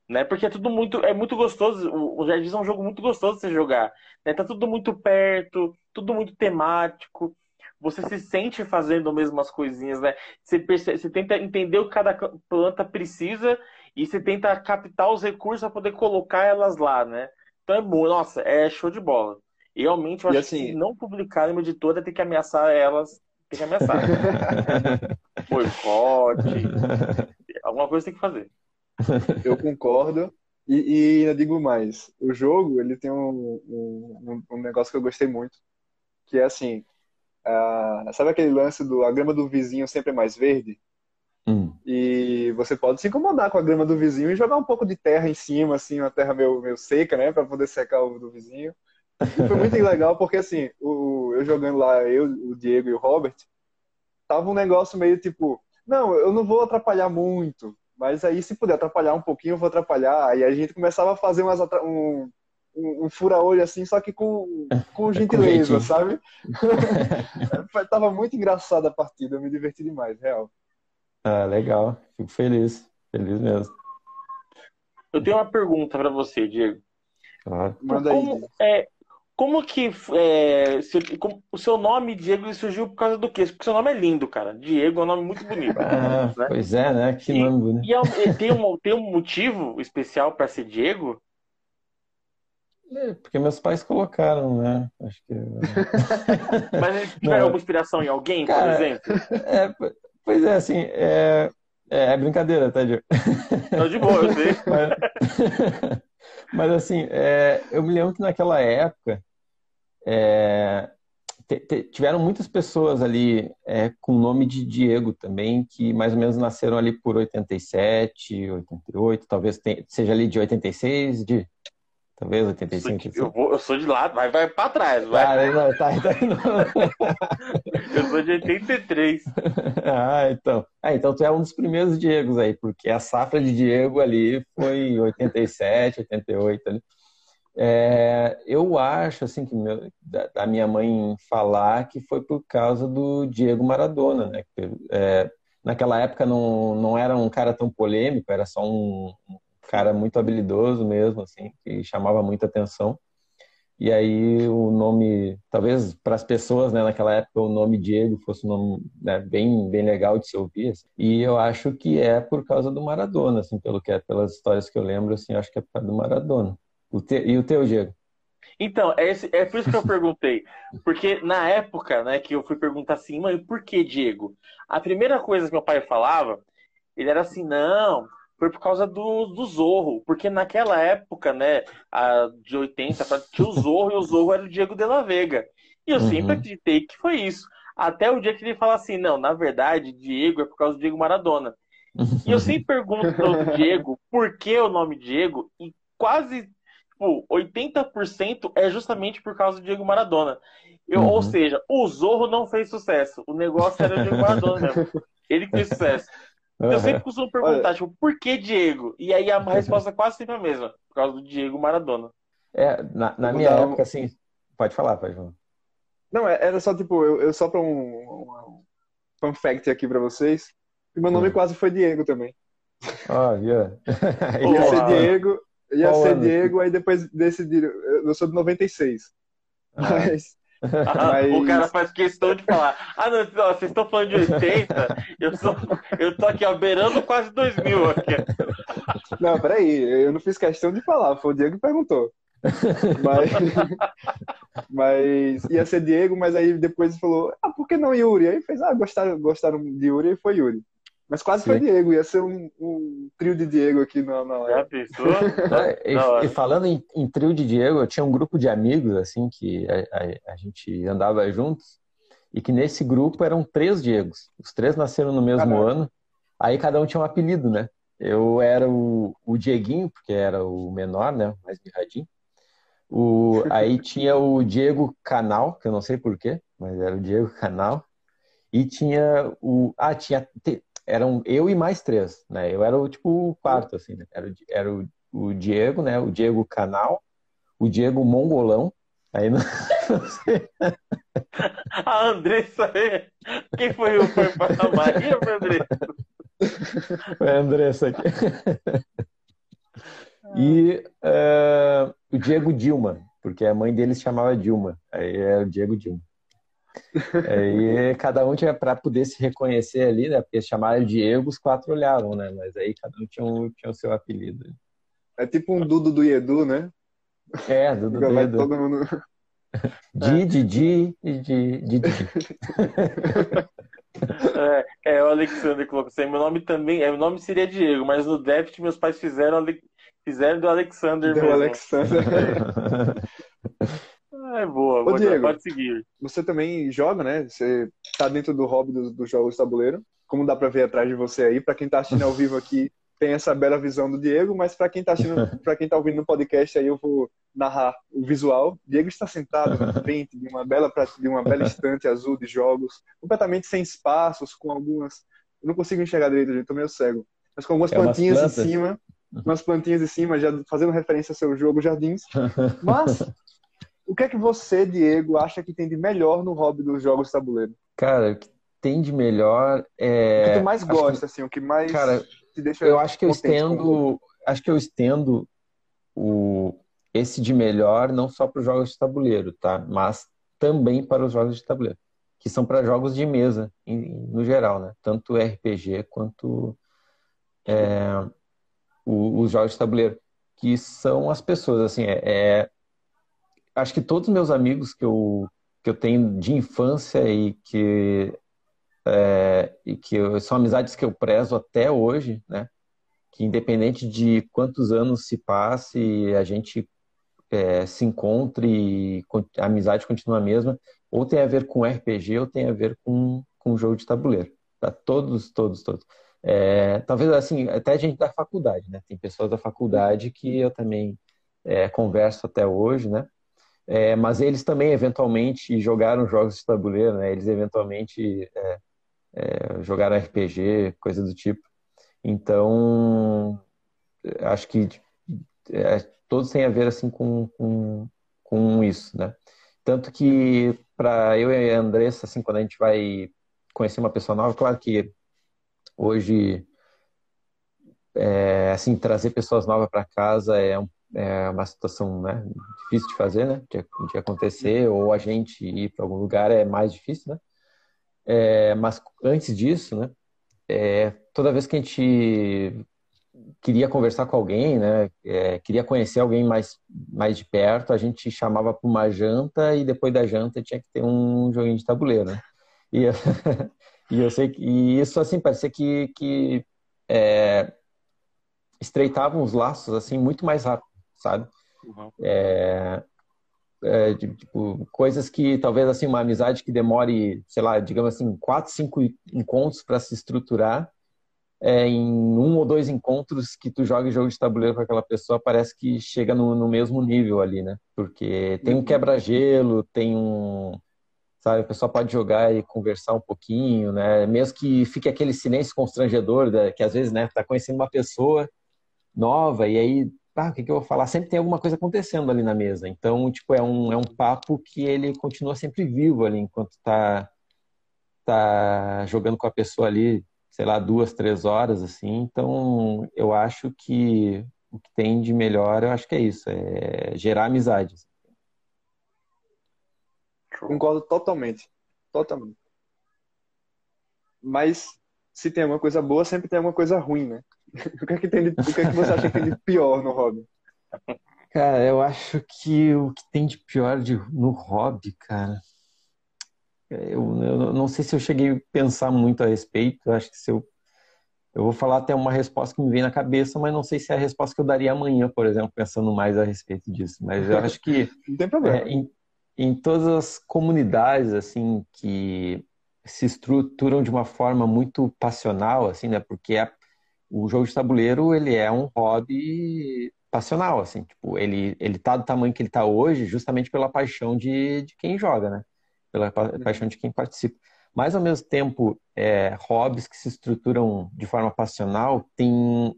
né? Porque é tudo muito, é muito gostoso, o Jardins é um jogo muito gostoso de você jogar, né? Tá tudo muito perto, tudo muito temático, você se sente fazendo mesmo as coisinhas, né? Você, percebe, você tenta entender o que cada planta precisa e você tenta captar os recursos para poder colocar elas lá, né? Então é bom, nossa, é show de bola. E realmente eu acho assim... que se não publicarem uma editora, tem que ameaçar elas, tem que ameaçar. Boicote, alguma coisa tem que fazer. Eu concordo. E, e ainda digo mais, o jogo ele tem um, um, um negócio que eu gostei muito, que é assim, ah, sabe aquele lance do a grama do vizinho sempre é mais verde? Hum. E você pode se incomodar com a grama do vizinho e jogar um pouco de terra em cima, assim, uma terra meio, meio seca, né, para poder secar o do vizinho. E foi muito legal porque, assim, o, eu jogando lá, eu, o Diego e o Robert, tava um negócio meio tipo, não, eu não vou atrapalhar muito, mas aí se puder atrapalhar um pouquinho, eu vou atrapalhar. Aí a gente começava a fazer umas, um, um, um fura-olho assim, só que com, com gentileza, sabe? Tava muito engraçada a partida, eu me diverti demais, real. Ah, legal. Fico feliz. Feliz mesmo. Eu tenho uma pergunta para você, Diego. Claro. Manda como, aí. É, como que é, se, como, o seu nome, Diego, surgiu por causa do quê? Porque seu nome é lindo, cara. Diego é um nome muito bonito. Ah, né? Pois é, né? Que e, nome bonito. E, é, tem, um, tem um motivo especial para ser Diego? É, porque meus pais colocaram, né? Acho que. Mas tiveram alguma inspiração em alguém, Cara, por exemplo? É, pois é, assim, é, é, é brincadeira, tá, Diego? Tô de boa, eu sei. Mas, mas assim, é, eu me lembro que naquela época é, tiveram muitas pessoas ali é, com o nome de Diego também, que mais ou menos nasceram ali por 87, 88, talvez seja ali de 86, de Talvez 85. Eu, vou, eu sou de lado, vai, vai pra trás. Vai. Ah, não, tá, tá, não. eu sou de 83. ah, então. Ah, então tu é um dos primeiros Diegos aí, porque a safra de Diego ali foi 87, 88 ali. É, eu acho, assim, que meu, da, da, minha mãe falar que foi por causa do Diego Maradona, né? É, naquela época não, não era um cara tão polêmico, era só um, cara muito habilidoso mesmo, assim, que chamava muita atenção. E aí o nome, talvez para as pessoas, né, naquela época o nome Diego fosse um nome né, bem bem legal de se ouvir. Assim. E eu acho que é por causa do Maradona, assim, pelo que é, pelas histórias que eu lembro, assim, acho que é por causa do Maradona. O te, e o teu Diego? Então, é, esse, é por isso que eu perguntei. Porque na época, né, que eu fui perguntar assim, mãe, por que Diego? A primeira coisa que meu pai falava, ele era assim, não, foi por causa do, do Zorro. Porque naquela época, né, a, de 80, tinha o Zorro e o Zorro era o Diego de la Vega. E eu uhum. sempre acreditei que foi isso. Até o dia que ele fala assim, não, na verdade, Diego é por causa do Diego Maradona. E eu sempre pergunto pro Diego por que o nome Diego, e quase tipo, 80% é justamente por causa do Diego Maradona. Eu, uhum. Ou seja, o Zorro não fez sucesso. O negócio era o Diego Maradona mesmo. Ele fez sucesso. Eu sempre costumo perguntar, Olha... tipo, por que Diego? E aí a resposta é quase sempre a mesma, por causa do Diego Maradona. É, na, na minha época, um... assim. Pode falar, pode falar. Não, é, era só tipo, eu, eu só pra um, um fun fact aqui pra vocês. meu nome hum. quase foi Diego também. Ah, yeah. ia ser Diego, ia Qual ser ano? Diego, aí depois decidiram. Eu sou de 96. Ah. Mas mas... O cara faz questão de falar: ah, não, vocês estão falando de 80, eu, sou, eu tô aqui, ó, beirando quase 2000 aqui. Não, peraí, eu não fiz questão de falar, foi o Diego que perguntou. Mas, mas ia ser Diego, mas aí depois falou: ah, por que não Yuri? Aí fez: ah, gostaram, gostaram de Yuri e foi Yuri. Mas quase Sim. foi Diego, ia ser um, um, trio de Diego aqui na, na Já pensou? e, e, falando em, em, trio de Diego, eu tinha um grupo de amigos, assim, que a, a, a, gente andava juntos, e que nesse grupo eram três Diegos. Os três nasceram no mesmo Caramba. ano, aí cada um tinha um apelido, né? Eu era o, o Dieguinho, porque era o menor, né? Mais mirradinho. O, aí tinha o Diego Canal, que eu não sei porquê, mas era o Diego Canal. E tinha o. Ah, tinha eram eu e mais três, né? Eu era o tipo o quarto, assim, né? Era, era o, o, Diego, né? O Diego Canal, o Diego Mongolão, aí não, não sei. A Andressa, quem foi o foi para a Maria ou foi a Andressa? Foi a Andressa aqui. E uh, o Diego Dilma, porque a mãe dele se chamava Dilma, aí era o Diego Dilma. Aí cada um tinha para poder se reconhecer ali, né? Porque chamaram Diego, os quatro olhavam, né? Mas aí cada um tinha, um, tinha o seu apelido. É tipo um Dudo do Edu, né? É, Dudo do Edu. Todo mundo... Di, Di, Di, Di, Di, Di. É, é o Alexander que colocou assim, meu nome também, é, meu nome seria Diego, mas no Deft meus pais fizeram, fizeram do Alexander do mesmo. Alexander. É boa, Ô, Diego, pode seguir. Você também joga, né? Você tá dentro do hobby dos, dos jogos tabuleiro. Como dá para ver atrás de você aí, para quem tá assistindo ao vivo aqui, tem essa bela visão do Diego, mas para quem tá assistindo, para quem tá ouvindo no podcast aí, eu vou narrar o visual. Diego está sentado na frente de uma bela de uma bela estante azul de jogos, completamente sem espaços, com algumas Eu não consigo enxergar direito, gente, tô meio cego. Mas com algumas é plantinhas em cima, umas plantinhas em cima, já fazendo referência ao seu jogo Jardins. Mas o que é que você, Diego, acha que tem de melhor no hobby dos jogos de tabuleiro? Cara, o que tem de melhor é. O que tu mais gosta, que... assim, o que mais Cara, te deixa. Eu acho que eu estendo. Acho que eu estendo o esse de melhor não só para os jogos de tabuleiro, tá? Mas também para os jogos de tabuleiro, que são para jogos de mesa, no geral, né? Tanto RPG quanto é, o, os jogos de tabuleiro, que são as pessoas, assim, é, é, acho que todos os meus amigos que eu, que eu tenho de infância e que, é, e que são amizades que eu prezo até hoje, né? Que independente de quantos anos se passe, a gente é, se encontre e a amizade continua a mesma, ou tem a ver com RPG ou tem a ver com, com jogo de tabuleiro. Tá? Todos, todos, todos. É, talvez assim, até gente da faculdade, né? Tem pessoas da faculdade que eu também é, converso até hoje, né? É, mas eles também eventualmente jogaram jogos de tabuleiro, né? Eles eventualmente é, é, jogaram RPG, coisa do tipo. Então, acho que é, todos têm a ver assim com, com, com isso, né? Tanto que para eu e a Andressa, assim, quando a gente vai conhecer uma pessoa nova, claro que hoje, é, assim, trazer pessoas novas para casa é, um, é, uma situação né, difícil de fazer, né? De, de acontecer, ou a gente ir para algum lugar é mais difícil, né? É, mas antes disso, né? É, toda vez que a gente queria conversar com alguém, né? É, queria conhecer alguém mais, mais de perto, a gente chamava para uma janta e depois da janta tinha que ter um joguinho de tabuleiro, né? E, e eu sei que e isso assim parecia que, que é, estreitavam os laços assim muito mais rápido, sabe? Uhum. É, é, tipo, coisas que talvez assim uma amizade que demore, sei lá, digamos assim, quatro, cinco encontros para se estruturar é, em um ou dois encontros que tu joga jogo de tabuleiro com aquela pessoa, parece que chega no, no mesmo nível ali, né? Porque tem um uhum. quebra-gelo, tem um. Sabe, a pessoa pode jogar e conversar um pouquinho, né? Mesmo que fique aquele silêncio constrangedor, né? que às vezes, né, tá conhecendo uma pessoa nova e aí, ah, o que, que eu vou falar? Sempre tem alguma coisa acontecendo ali na mesa. Então, tipo, é um, é um papo que ele continua sempre vivo ali enquanto tá, tá jogando com a pessoa ali sei lá, duas, três horas, assim. Então, eu acho que o que tem de melhor, eu acho que é isso, é gerar amizades. Concordo totalmente. Totalmente. Mas se tem alguma coisa boa, sempre tem alguma coisa ruim, né? O que é que, tem de, o que, é que você acha que tem de pior no hobby? Cara, eu acho que o que tem de pior de, no hobby, cara, eu, eu, não sei se eu cheguei a pensar muito a respeito. Acho que se eu. Eu vou falar até uma resposta que me vem na cabeça, mas não sei se é a resposta que eu daria amanhã, por exemplo, pensando mais a respeito disso. Mas eu acho que. não tem problema. É, em, em todas as comunidades, assim, que se estruturam de uma forma muito passional, assim, né? Porque é, o jogo de tabuleiro, ele é um hobby passional, assim, tipo, ele, ele tá do tamanho que ele tá hoje justamente pela paixão de, de quem joga, né? pela paixão de quem participa. Mas, ao mesmo tempo, é, hobbies que se estruturam de forma passional tem,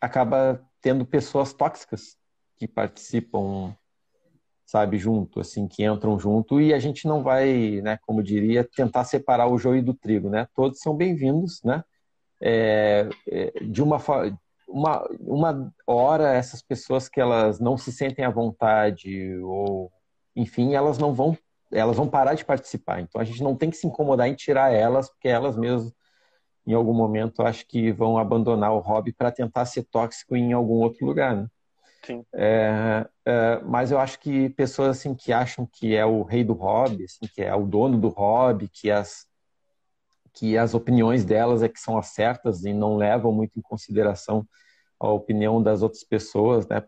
acaba tendo pessoas tóxicas que participam, sabe, junto, assim, que entram junto e a gente não vai, né, como diria, tentar separar o joio do trigo, né? Todos são bem-vindos, né? É, é, de uma uma, uma hora essas pessoas que elas não se sentem à vontade ou enfim elas não vão elas vão parar de participar. Então a gente não tem que se incomodar em tirar elas, porque elas mesmas, em algum momento, acho que vão abandonar o hobby para tentar ser tóxico em algum outro lugar, né? Sim. É, é, mas eu acho que pessoas assim que acham que é o rei do hobby, assim, que é o dono do hobby, que as que as opiniões delas é que são as certas e não levam muito em consideração a opinião das outras pessoas, né?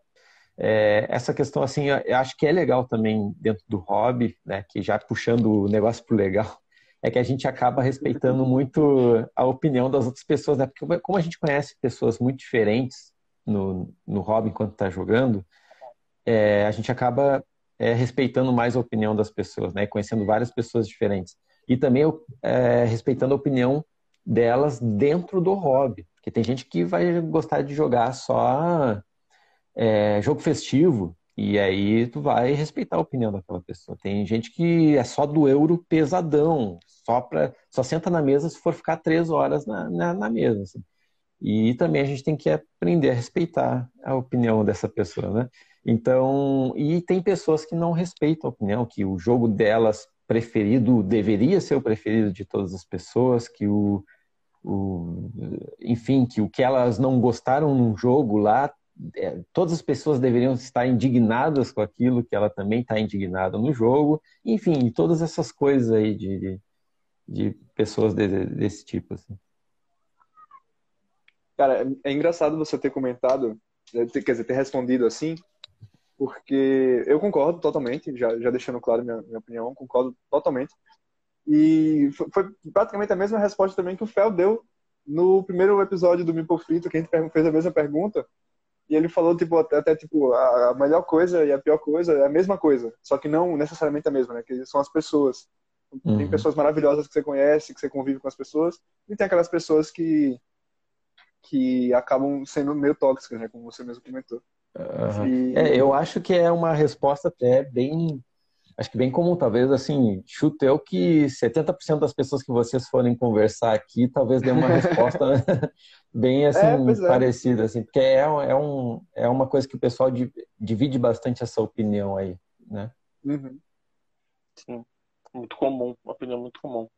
É, essa questão, assim, eu acho que é legal também dentro do hobby, né, que já puxando o negócio pro legal, é que a gente acaba respeitando muito a opinião das outras pessoas, né? Porque como a gente conhece pessoas muito diferentes no, no hobby enquanto está jogando, é, a gente acaba é, respeitando mais a opinião das pessoas, né? Conhecendo várias pessoas diferentes. E também é, respeitando a opinião delas dentro do hobby. Porque tem gente que vai gostar de jogar só é, jogo festivo, e aí tu vai respeitar a opinião daquela pessoa. Tem gente que é só do euro pesadão, só, pra, só senta na mesa se for ficar três horas na, na, na mesa. Assim. E também a gente tem que aprender a respeitar a opinião dessa pessoa, né? Então, e tem pessoas que não respeitam a opinião, que o jogo delas preferido deveria ser o preferido de todas as pessoas, que o, o enfim, que o que elas não gostaram num jogo lá, é, todas as pessoas deveriam estar indignadas com aquilo que ela também está indignada no jogo, enfim, todas essas coisas aí de, de, de pessoas de, desse tipo. Assim. Cara, é, é engraçado você ter comentado, é, quer dizer, ter respondido assim, porque eu concordo totalmente, já, já deixando claro minha, minha opinião, concordo totalmente. E foi, foi, praticamente a mesma resposta também que o Fel deu no primeiro episódio do Mipo Frito, que a gente fez a mesma pergunta. E ele falou, tipo, até, até tipo, a, a melhor coisa e a pior coisa é a mesma coisa, só que não necessariamente a mesma, né? Que são as pessoas. Uhum. Tem pessoas maravilhosas que você conhece, que você convive com as pessoas, e tem aquelas pessoas que que acabam sendo meio tóxicas, né? Como você mesmo comentou. Uhum. E... É, eu acho que é uma resposta até bem, acho que bem comum, talvez assim, chuto eu que 70% das pessoas que vocês forem conversar aqui, talvez dê uma resposta bem assim é, é. parecida, assim, porque é, é, um, é uma coisa que o pessoal divide bastante essa opinião aí, né? Uhum. Sim, muito comum, uma opinião muito comum.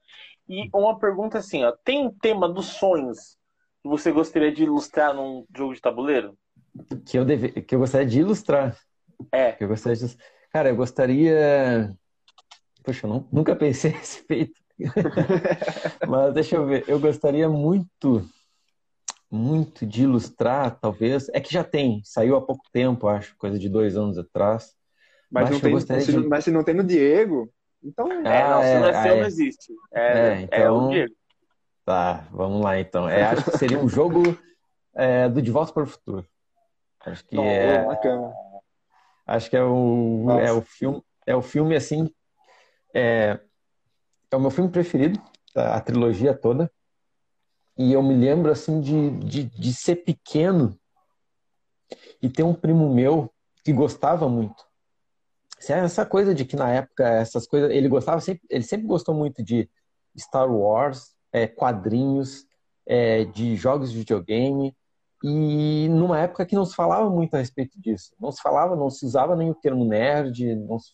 E uma pergunta assim, ó, tem um tema dos sonhos que você gostaria de ilustrar num jogo de tabuleiro? Que eu, deve... que eu gostaria de ilustrar. É. Que eu gostaria de... Cara, eu gostaria. Poxa, eu não... nunca pensei a respeito. Mas deixa eu ver. Eu gostaria muito, muito de ilustrar, talvez. É que já tem, saiu há pouco tempo, acho, coisa de dois anos atrás. Mas, mas não tem, se, de... mas se não tem no Diego, então. É, não, se não é, seu, não existe. É, é, então... é o então Diego. Tá, vamos lá então. É, acho que seria um jogo é, do De Volta para o Futuro. Acho que é. Bacana. Acho que é o, é o filme, é o filme assim. É, é o meu filme preferido, a trilogia toda. E eu me lembro assim de, de, de ser pequeno e ter um primo meu que gostava muito. Essa coisa de que na época essas coisas ele gostava sempre, ele sempre gostou muito de Star Wars, é, quadrinhos, é, de jogos de videogame, e numa época que não se falava muito a respeito disso. Não se falava, não se usava nem o termo nerd, não se,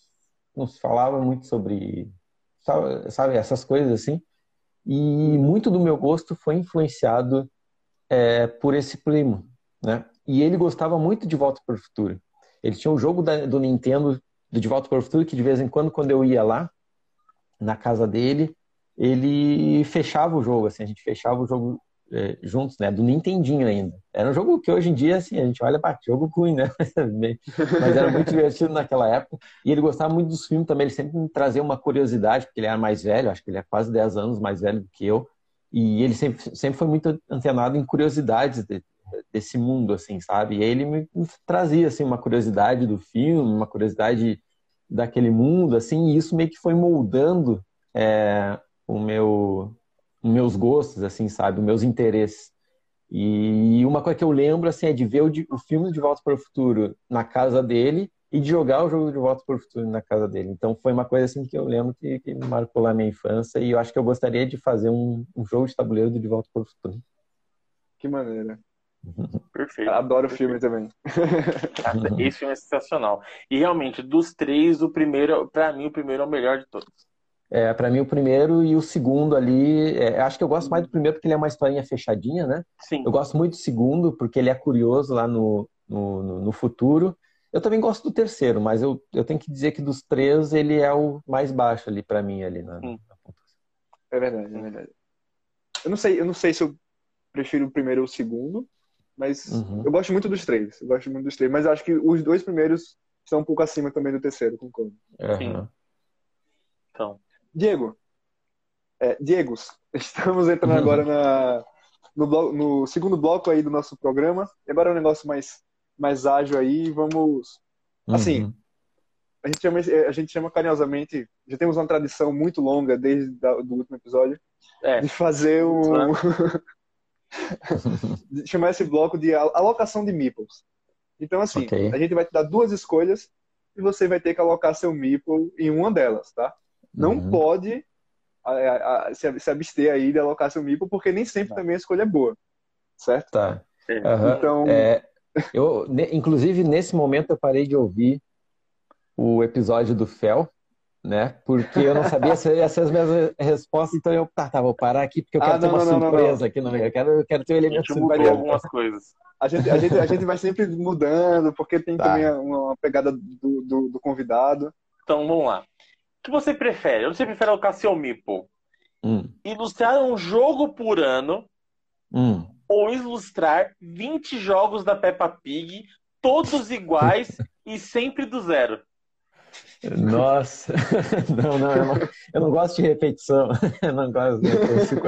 não se falava muito sobre, sabe, essas coisas assim. E muito do meu gosto foi influenciado é, por esse primo, né? E ele gostava muito de Volta para o Futuro. Ele tinha um jogo da, do Nintendo do De Volta para o Futuro que de vez em quando, quando eu ia lá na casa dele, ele fechava o jogo, assim, a gente fechava o jogo juntos, né, do Nintendinho ainda. Era um jogo que hoje em dia, assim, a gente olha para jogo ruim, né, mas era muito divertido naquela época, e ele gostava muito dos filmes também, ele sempre me trazia uma curiosidade, porque ele era mais velho, acho que ele é quase 10 anos mais velho do que eu, e ele sempre, sempre foi muito antenado em curiosidades de, desse mundo, assim, sabe, e ele me, me trazia, assim, uma curiosidade do filme, uma curiosidade daquele mundo, assim, e isso meio que foi moldando é, o meu, meus gostos, assim, sabe, os meus interesses. E uma coisa que eu lembro, assim, é de ver o, o filme De Volta para o Futuro na casa dele e de jogar o jogo De Volta para o Futuro na casa dele. Então foi uma coisa, assim, que eu lembro que, que marcou lá a minha infância e eu acho que eu gostaria de fazer um, um jogo de tabuleiro do De Volta para o Futuro. Que maneira. Perfeito. Adoro o filme também. Esse filme é sensacional. E realmente, dos três, o primeiro, para mim, o primeiro é o melhor de todos. É, para mim, o primeiro e o segundo ali. É, acho que eu gosto mais do primeiro porque ele é uma historinha fechadinha, né? Sim. Eu gosto muito do segundo porque ele é curioso lá no, no, no futuro. Eu também gosto do terceiro, mas eu, eu tenho que dizer que dos três ele é o mais baixo ali para mim ali na, na É verdade, é verdade. Eu não sei, eu não sei se eu prefiro o primeiro ou o segundo, mas uhum. eu gosto muito dos três. Eu gosto muito dos três, mas acho que os dois primeiros estão um pouco acima também do terceiro, concordo. Uhum. Sim. Então, Diego, é, Diegos, estamos entrando uhum. agora na, no, no, segundo bloco aí do nosso programa. E agora é um negócio mais, mais ágil aí. Vamos. Assim, uhum. a, gente chama, a gente chama carinhosamente. Já temos uma tradição muito longa desde o último episódio, é. de fazer um. chamar esse bloco de alocação de meeples. Então, assim, okay. a gente vai te dar duas escolhas e você vai ter que alocar seu meeple em uma delas, tá? Não uhum. pode a, a, a, se, se abster aí de alocar seu meeple, porque nem sempre tá. também a escolha é boa, certo? Tá. Uhum. Então... É, eu, inclusive, nesse momento eu parei de ouvir o episódio do Fel, né? Porque eu não sabia se ia ser as mesmas respostas, então eu, tá, tá, vou parar aqui porque eu quero ah, ter não, uma não, surpresa não, aqui no meio. Eu quero, eu quero ter um elemento surpresa. algumas coisas. A gente, a, gente, a gente vai sempre mudando, porque tem tá. também uma pegada do, do, do, convidado. Então, vamos lá. O que você prefere? Você prefere o Cassio Mipo? Hum. Ilustrar um jogo por ano hum. ou ilustrar 20 jogos da Peppa Pig, todos iguais e sempre do zero? Nossa, não, não eu, não, eu não gosto de repetição, eu não gosto de repetição.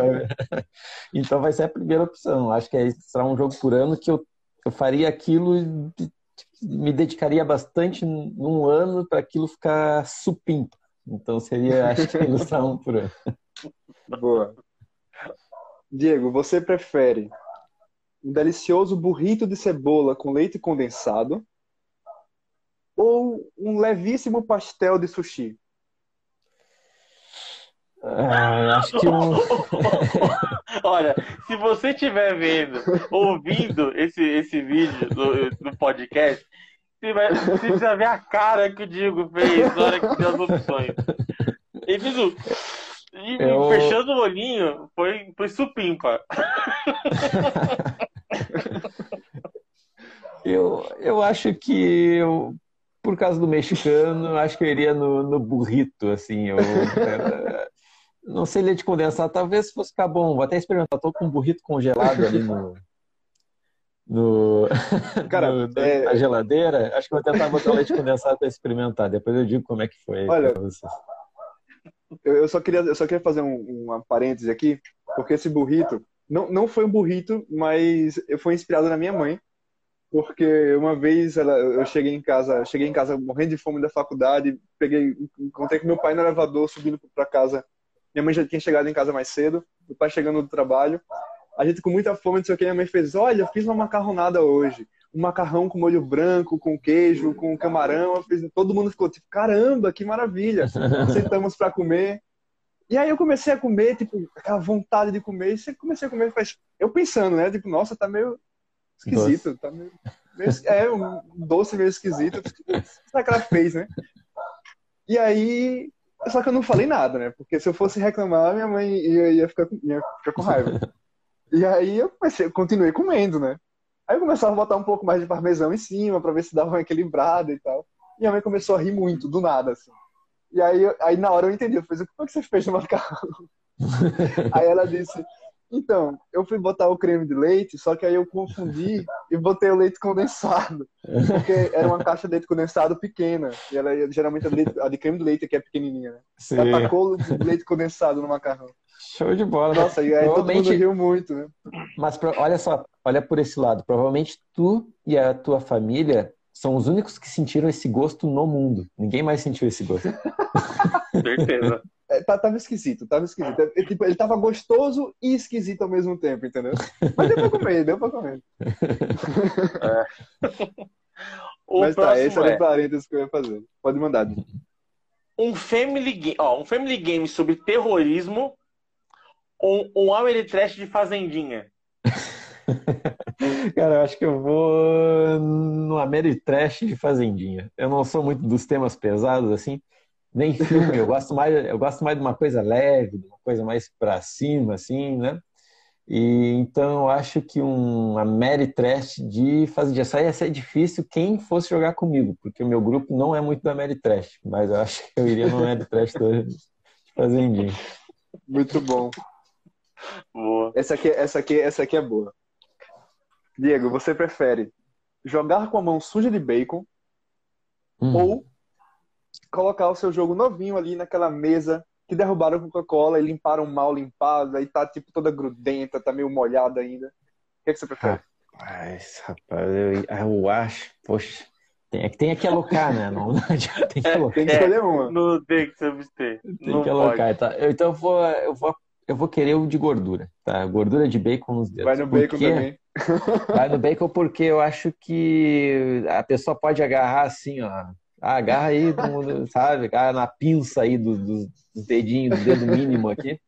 Então vai ser a primeira opção. Acho que é será um jogo por ano que eu, eu faria aquilo, me dedicaria bastante num ano para aquilo ficar supimpa. Então seria, acho que um por ano. Boa. Diego, você prefere um delicioso burrito de cebola com leite condensado ou um levíssimo pastel de sushi? Ah, acho que um. Olha, se você estiver vendo, ouvindo esse, esse vídeo do, do podcast, você, vai, você precisa ver a cara que o Diego fez na hora que deu as opções. Ele fez o. E eu... fechando o olhinho, foi, foi supimpa. eu, eu acho que eu por causa do mexicano, acho que eu iria no, no burrito, assim. Eu, não sei leite condensado, talvez fosse ficar bom. Vou até experimentar. Tô com um burrito congelado ali no. No, Cara, no, é... na geladeira, acho que vou tentar botar leite condensado para experimentar. Depois eu digo como é que foi. Olha, eu só queria, eu só queria fazer um, uma parêntese aqui, porque esse burrito não, não foi um burrito, mas foi inspirado na minha mãe porque uma vez ela, eu cheguei em casa, cheguei em casa morrendo de fome da faculdade, peguei, encontrei com meu pai no elevador subindo para casa. Minha mãe já tinha chegado em casa mais cedo, meu pai chegando do trabalho. A gente com muita fome, não sei o que, minha mãe fez, olha, eu fiz uma macarronada hoje, um macarrão com molho branco, com queijo, com camarão. Fiz, todo mundo ficou tipo, caramba, que maravilha. Sentamos para comer. E aí eu comecei a comer, tipo, aquela vontade de comer, e comecei a comer, eu pensando, né, tipo, nossa, tá meio esquisito. Tá meio, meio, é, um doce meio esquisito. Será que ela fez, né? E aí. Só que eu não falei nada, né? Porque se eu fosse reclamar, minha mãe ia, ia, ficar, ia ficar com raiva. E aí eu comecei, eu continuei comendo, né? Aí eu começava a botar um pouco mais de parmesão em cima para ver se dava uma equilibrada e tal. E a mãe começou a rir muito, do nada, assim. E aí, aí na hora eu entendi, eu falei, como é que você fez no macarrão? aí ela disse, então, eu fui botar o creme de leite, só que aí eu confundi e botei o leite condensado. Porque era uma caixa de leite condensado pequena. E ela geralmente a de, leite, a de creme de leite que é pequenininha, né? Sim. Ela tacou o leite condensado no macarrão. Show de bola. Nossa, e aí todo mundo riu muito, né? Mas olha só, olha por esse lado. Provavelmente tu e a tua família são os únicos que sentiram esse gosto no mundo. Ninguém mais sentiu esse gosto. Certeza. É, tá, tava esquisito, tava esquisito. É, tipo, ele tava gostoso e esquisito ao mesmo tempo, entendeu? Mas deu pra comer, deu pra comer. É. Mas tá, esse era é... o parênteses que eu ia fazer. Pode mandar. Um family game, ó, um family game sobre terrorismo ou um Ameritrash de fazendinha? Cara, eu acho que eu vou no Ameritrash de fazendinha. Eu não sou muito dos temas pesados assim nem filme. Eu gosto mais, eu gosto mais de uma coisa leve, de uma coisa mais para cima, assim, né? E então eu acho que um, uma Mary Trash de fazer de açaí ia ser difícil quem fosse jogar comigo, porque o meu grupo não é muito da Mary Trash, mas eu acho que eu iria no Mary Trash de fazendinha. Muito bom. Boa. Essa aqui, essa aqui, essa aqui é boa. Diego, você prefere jogar com a mão suja de bacon hum. ou colocar o seu jogo novinho ali naquela mesa que derrubaram Coca-Cola e limparam mal limpado, aí tá tipo toda grudenta, tá meio molhada ainda. O que, é que você prefere? Rapaz, rapaz, eu, eu acho, poxa, tem, tem que alocar, né? Não, tem que alocar. É, tem que escolher uma. Não tem que se abster. Tem não que alocar, tá? Eu, então eu vou, eu vou eu vou querer o de gordura, tá? Gordura de bacon nos dedos. Vai no bacon porque... também. Vai no bacon porque eu acho que a pessoa pode agarrar assim, ó. Ah, agarra aí, sabe? Agarra na pinça aí dos do, do dedinhos, do dedo mínimo aqui.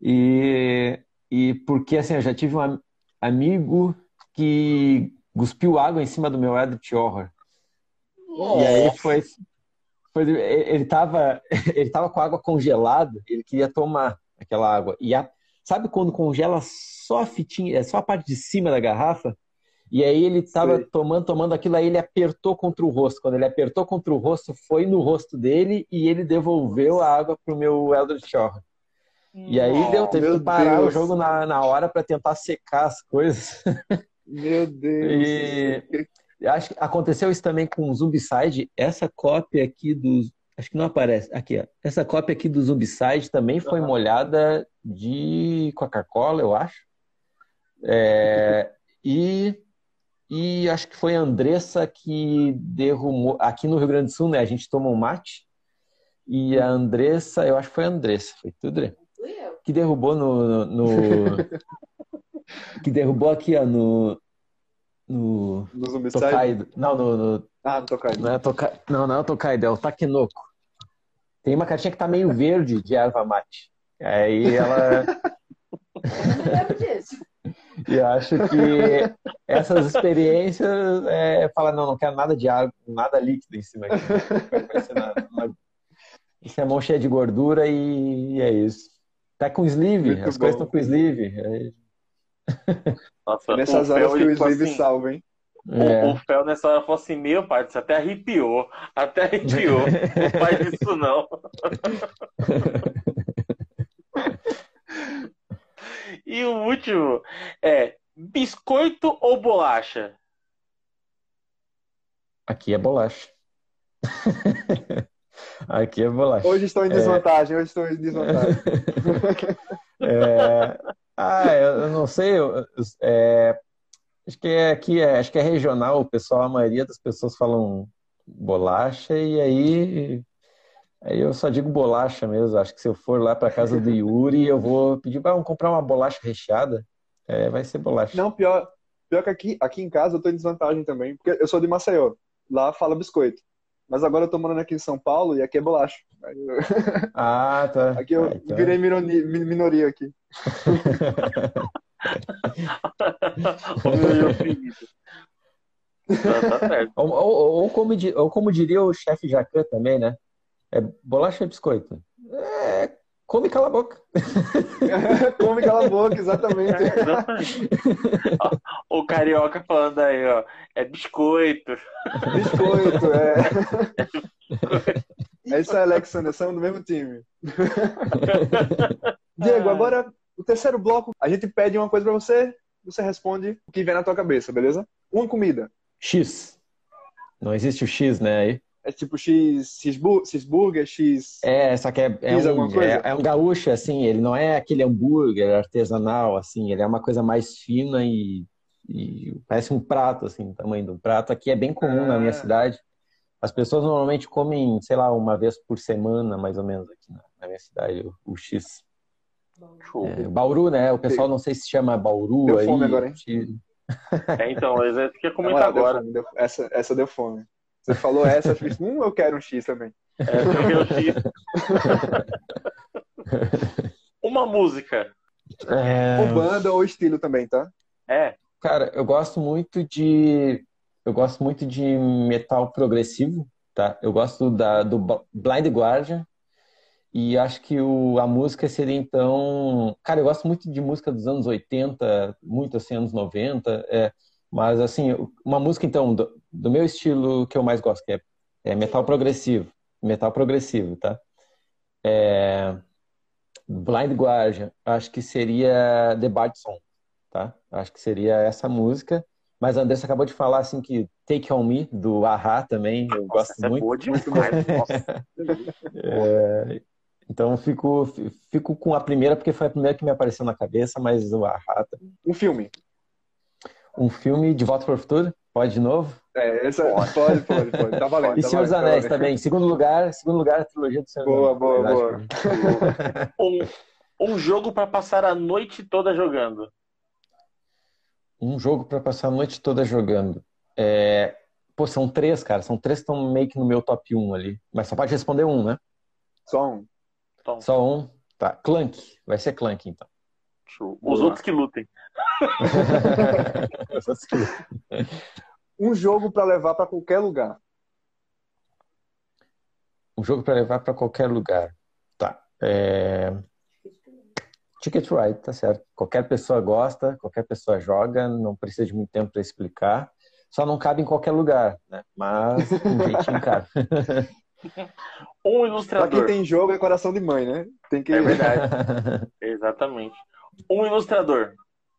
E, e porque, assim, eu já tive um amigo que cuspiu água em cima do meu Edward Horror. E aí foi, foi ele estava ele tava com água congelada, ele queria tomar aquela água. E a, sabe quando congela só a fitinha, só a parte de cima da garrafa? E aí ele estava tomando, tomando aquilo, aí ele apertou contra o rosto. Quando ele apertou contra o rosto, foi no rosto dele e ele devolveu a água pro meu Eldritch Horror. E aí deu, teve que parar Deus. o jogo na, na hora para tentar secar as coisas. Meu Deus. E acho que aconteceu isso também com o Zumbicide. Essa cópia aqui dos. Acho que não aparece. Aqui, ó. Essa cópia aqui do Zumbicide também foi uhum. molhada de Coca-Cola, eu acho. É, e, e acho que foi a Andressa que derrumou. Aqui no Rio Grande do Sul, né? A gente toma um mate. E a Andressa, eu acho que foi a Andressa. Foi tudo, né? Que derrubou no. no, no que derrubou aqui, ó, no, no. No Tokaido. Não, no. no ah, no Tokaido. Não, é Toka... não, não é o Tokaido, é o Takenoko. Tem uma cartinha que tá meio verde de erva mate. Aí ela. Eu lembro disso. E acho que essas experiências é, fala, não, não quero nada de água, nada líquido em cima aqui. Não Isso é mão cheia de gordura e é isso. Tá com sleeve, Muito as bom. coisas estão com sleeve. É... Nossa, Nessas horas que o Sleeve assim, salva, hein? É. O, o Fel nessa hora falou assim: Meu pai, você até arrepiou. Até arrepiou. não faz isso, não. e o último é: biscoito ou bolacha? Aqui é bolacha. Aqui é bolacha. Hoje estou em é. desvantagem, é... hoje estou em desvantagem. é... Ah, eu não sei. Eu, é, acho que é aqui, é, acho que é regional. O pessoal, a maioria das pessoas falam bolacha e aí, aí eu só digo bolacha mesmo. Acho que se eu for lá para casa do Yuri, eu vou pedir, para comprar uma bolacha recheada. É, vai ser bolacha. Não, pior, pior que aqui, aqui em casa eu tô em desvantagem também, porque eu sou de Maceió. Lá fala biscoito. Mas agora eu tô morando aqui em São Paulo e aqui é bolacha. Eu... Ah, tá. Aqui eu ah, então... virei minoria, minoria aqui. tá, tá certo. Ou, ou, ou, como, ou como diria o chefe Jacan também, né? É bolacha e biscoito. É, come cala a boca. come cala a boca, exatamente. É, exatamente. o carioca falando aí, ó, é biscoito. Biscoito, é. É isso aí, Alexander, somos do mesmo time. Diego, agora o terceiro bloco, a gente pede uma coisa para você, você responde o que vem na tua cabeça, beleza? Uma comida. X. Não existe o X, né? Aí. É tipo X, cheeseburger, X. É, só que é, é, um, é, é, um gaúcho, assim, ele não é aquele hambúrguer artesanal, assim, ele é uma coisa mais fina e, e parece um prato, assim, o tamanho de um prato. Aqui é bem comum na minha ah. cidade. As pessoas normalmente comem, sei lá, uma vez por semana, mais ou menos, aqui na, na minha cidade, o, o X. É, Bauru, né? O pessoal não sei se chama Bauru deu aí. Fome agora, hein? É, então, é que ia comentar agora. Deu deu, essa, essa deu fome. Você falou essa, eu fiz, hum, eu quero um X também. É, eu quero um X. Uma música. É... Ou banda ou estilo também, tá? É. Cara, eu gosto muito de. Eu gosto muito de metal progressivo, tá? Eu gosto da, do Blind Guardian, e acho que o, a música seria então. Cara, eu gosto muito de música dos anos 80, muito assim, anos 90. É, mas assim, uma música então, do, do, meu estilo que eu mais gosto, que é, é metal progressivo. Metal progressivo, tá? É, Blind Guardian, acho que seria The Bad Song, tá? Acho que seria essa música. Mas a Andressa acabou de falar assim que Take On Me, do Ahá também, eu Nossa, gosto é muito. É boa demais. é, então fico, fico com a primeira porque foi a primeira que me apareceu na cabeça, mas o Arrata. Um filme. Um filme de Volta para o Futuro? Pode de novo? É, essa pode, pode, pode, pode. Tá valendo. E tá Senhor dos Anéis tá também. Segundo lugar, segundo lugar, a trilogia do Senhor Anéis. Boa, boa, boa. um, Um jogo para passar a noite toda jogando. Um jogo para passar a noite toda jogando. É... Pô, são três, cara. São três que estão meio que no meu top 1 ali. Mas só pode responder um, né? Só um. Tom. Só um. Tá. Clank. Vai ser Clank, então. Show. Os outros que lutem. Um jogo para levar para qualquer lugar. um jogo para levar para qualquer lugar. Tá. É... Ticket Ride, tá certo. Qualquer pessoa gosta, qualquer pessoa joga, não precisa de muito tempo para explicar. Só não cabe em qualquer lugar, né? Mas um jeitinho cabe. Um Pra ilustrador. quem tem jogo é coração de mãe, né? Tem que É verdade. Exatamente. Um ilustrador.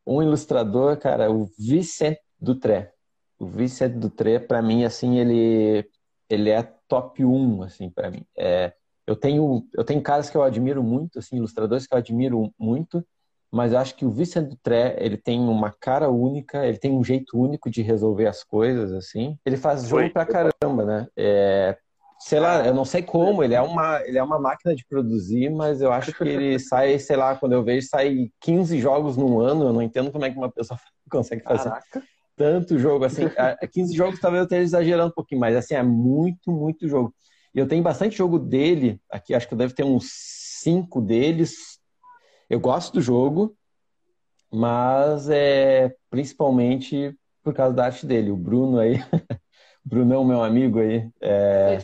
um ilustrador, cara, o Vicente Dutré. O Vicente Dutré, para mim, assim, ele ele é top 1, assim, para mim. É, eu tenho eu tenho caras que eu admiro muito, assim, ilustradores que eu admiro muito, mas eu acho que o Vicente Dutré, ele tem uma cara única, ele tem um jeito único de resolver as coisas, assim. Ele faz jogo Oi. pra caramba, né? É, sei lá, eu não sei como, ele é uma ele é uma máquina de produzir, mas eu acho que ele sai, sei lá, quando eu vejo sai 15 jogos num ano, eu não entendo como é que uma pessoa consegue fazer Caraca. tanto jogo assim. A- 15 jogos talvez eu esteja exagerando um pouquinho, mas assim, é muito, muito jogo. E eu tenho bastante jogo dele, aqui acho que eu devo ter uns 5 deles. Eu gosto do jogo, mas é principalmente por causa da arte dele. O Bruno aí, o Brunão, meu amigo aí, é,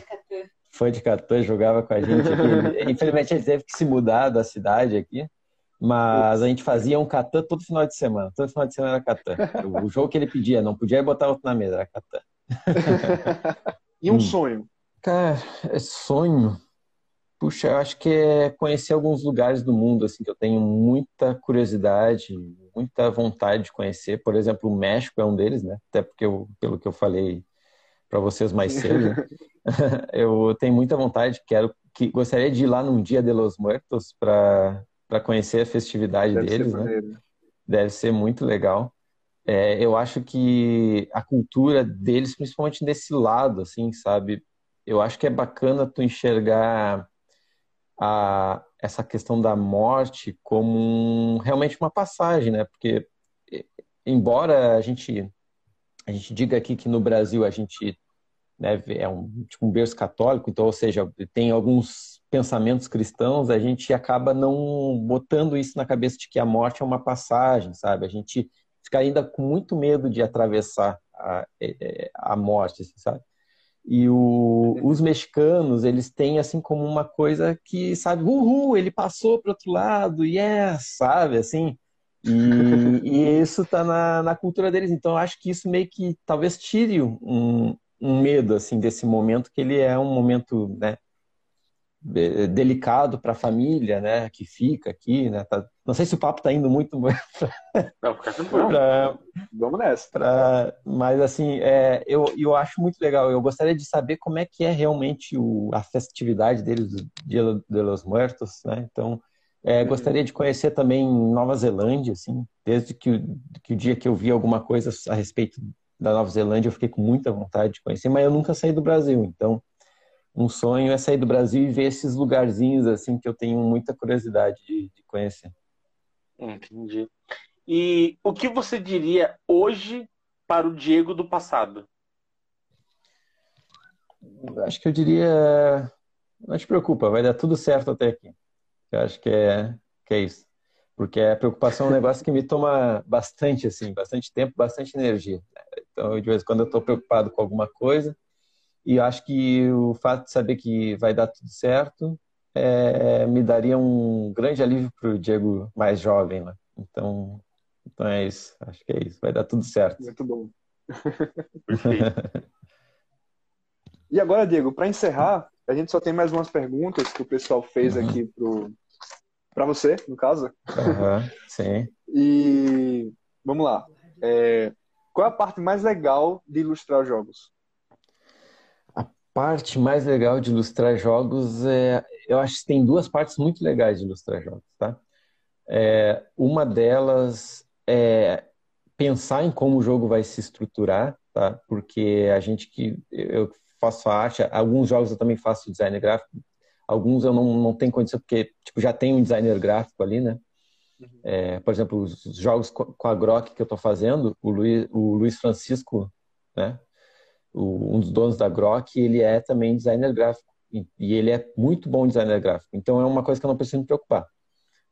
Foi de Catan. jogava com a gente aqui. Infelizmente ele teve que se mudar da cidade aqui, mas a gente fazia um Catan todo final de semana. Todo final de semana era Catan. O jogo que ele pedia, não podia botar outro na mesa, era Catan. E um Hum. sonho. Cara, é sonho. Puxa, eu acho que é conhecer alguns lugares do mundo, assim, que eu tenho muita curiosidade, muita vontade de conhecer. Por exemplo, o México é um deles, né? Até porque, eu, pelo que eu falei para vocês mais cedo, né? eu tenho muita vontade, quero, que gostaria de ir lá num Dia de los Muertos para para conhecer a festividade Deve deles, né? Deve ser muito legal. É, eu acho que a cultura deles, principalmente desse lado, assim, sabe? Eu acho que é bacana tu enxergar a, essa questão da morte como um- realmente uma passagem, né? Porque, embora a gente, a gente diga aqui que no Brasil a gente né, é um, tipo, um berço católico, então, ou seja, tem alguns pensamentos cristãos, a gente acaba não botando isso na cabeça de que a morte é uma passagem, sabe? A gente fica ainda com muito medo de atravessar a, é, a morte, assim, sabe? E o, os mexicanos, eles têm assim como uma coisa que, sabe, uhul, ele passou para outro lado, yes, sabe, assim. E, e isso tá na, na cultura deles. Então, acho que isso meio que talvez tire um, um medo, assim, desse momento, que ele é um momento, né, de- delicado para a família, né, que fica aqui, né. Tá- não sei se o papo tá indo muito Não, fica para Vamos nessa. Pra, mas assim, é, eu, eu acho muito legal. Eu gostaria de saber como é que é realmente o, a festividade deles, Dia de los Muertos, né? Então, é, gostaria de conhecer também Nova Zelândia, assim, desde que, que o dia que eu vi alguma coisa a respeito da Nova Zelândia, eu fiquei com muita vontade de conhecer, mas eu nunca saí do Brasil, então um sonho é sair do Brasil e ver esses lugarzinhos assim que eu tenho muita curiosidade de, de conhecer. Entendi. E o que você diria hoje para o Diego do passado? Acho que eu diria, não te preocupa, vai dar tudo certo até aqui. Eu acho que é, que é isso. Porque a preocupação é um negócio que me toma bastante, assim, bastante tempo, bastante energia. Então, de vez em quando eu estou preocupado com alguma coisa e eu acho que o fato de saber que vai dar tudo certo é, me daria um grande alívio para o Diego mais jovem, né? Então, então é isso. Acho que é isso. Vai dar tudo certo. Muito bom. Perfeito. E agora, Diego, para encerrar, a gente só tem mais umas perguntas que o pessoal fez Uhum. aqui pro para você, no caso. Aham, sim. E vamos lá. É, qual é a parte mais legal de ilustrar jogos? parte mais legal de ilustrar jogos é, eu acho que tem duas partes muito legais de ilustrar jogos, tá? É, uma delas é pensar em como o jogo vai se estruturar, tá? Porque a gente que eu faço a arte, alguns jogos eu também faço design gráfico, Alguns eu não, não tenho condição, porque tipo, já tem um designer gráfico ali, né? Uhum. É, por exemplo, os jogos com a Grok que eu estou fazendo, o Luiz, o Luiz Francisco, né? O, um dos donos da Grok, ele é também designer gráfico. E, e ele é muito bom designer gráfico. Então é uma coisa que eu não preciso me preocupar.